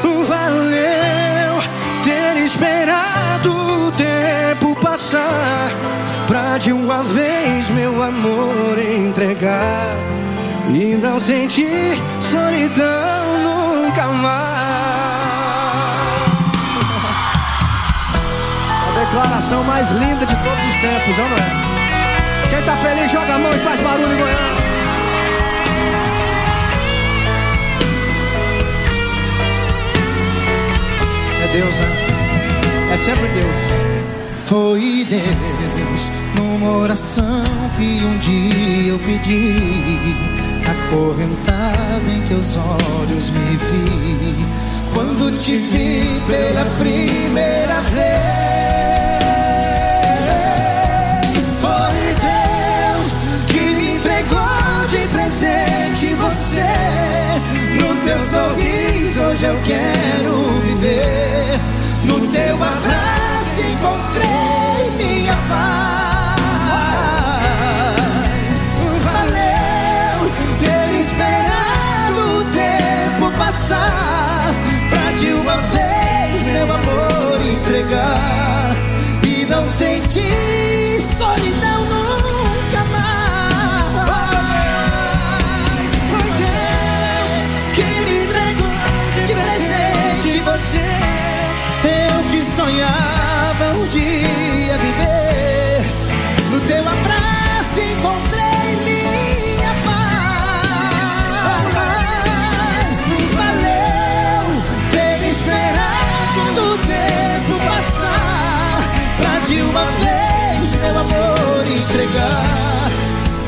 Valeu ter esperado o tempo passar. Pra de uma vez meu amor entregar. E não sentir solidão nunca mais. A declaração mais linda de todos os tempos, não é? Quem tá feliz, joga a mão e faz barulho em Goiânia. É Deus, né? É sempre Deus. Foi Deus numa oração que um dia eu pedi, acorrentada em teus olhos me vi, quando te vi pela primeira vez. Foi Deus que me entregou de presente você. No teu sorriso hoje eu quero viver. No teu abraço encontrei minha paz. Passar pra de uma vez meu amor entregar e não sentir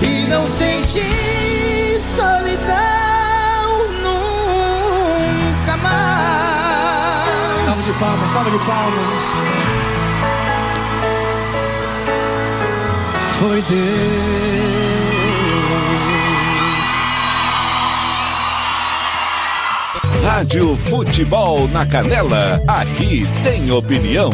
e não sentir solidão nunca mais. Salve de palmas, salve de palmas. Foi Deus. Rádio Futebol na Canela, aqui tem opinião.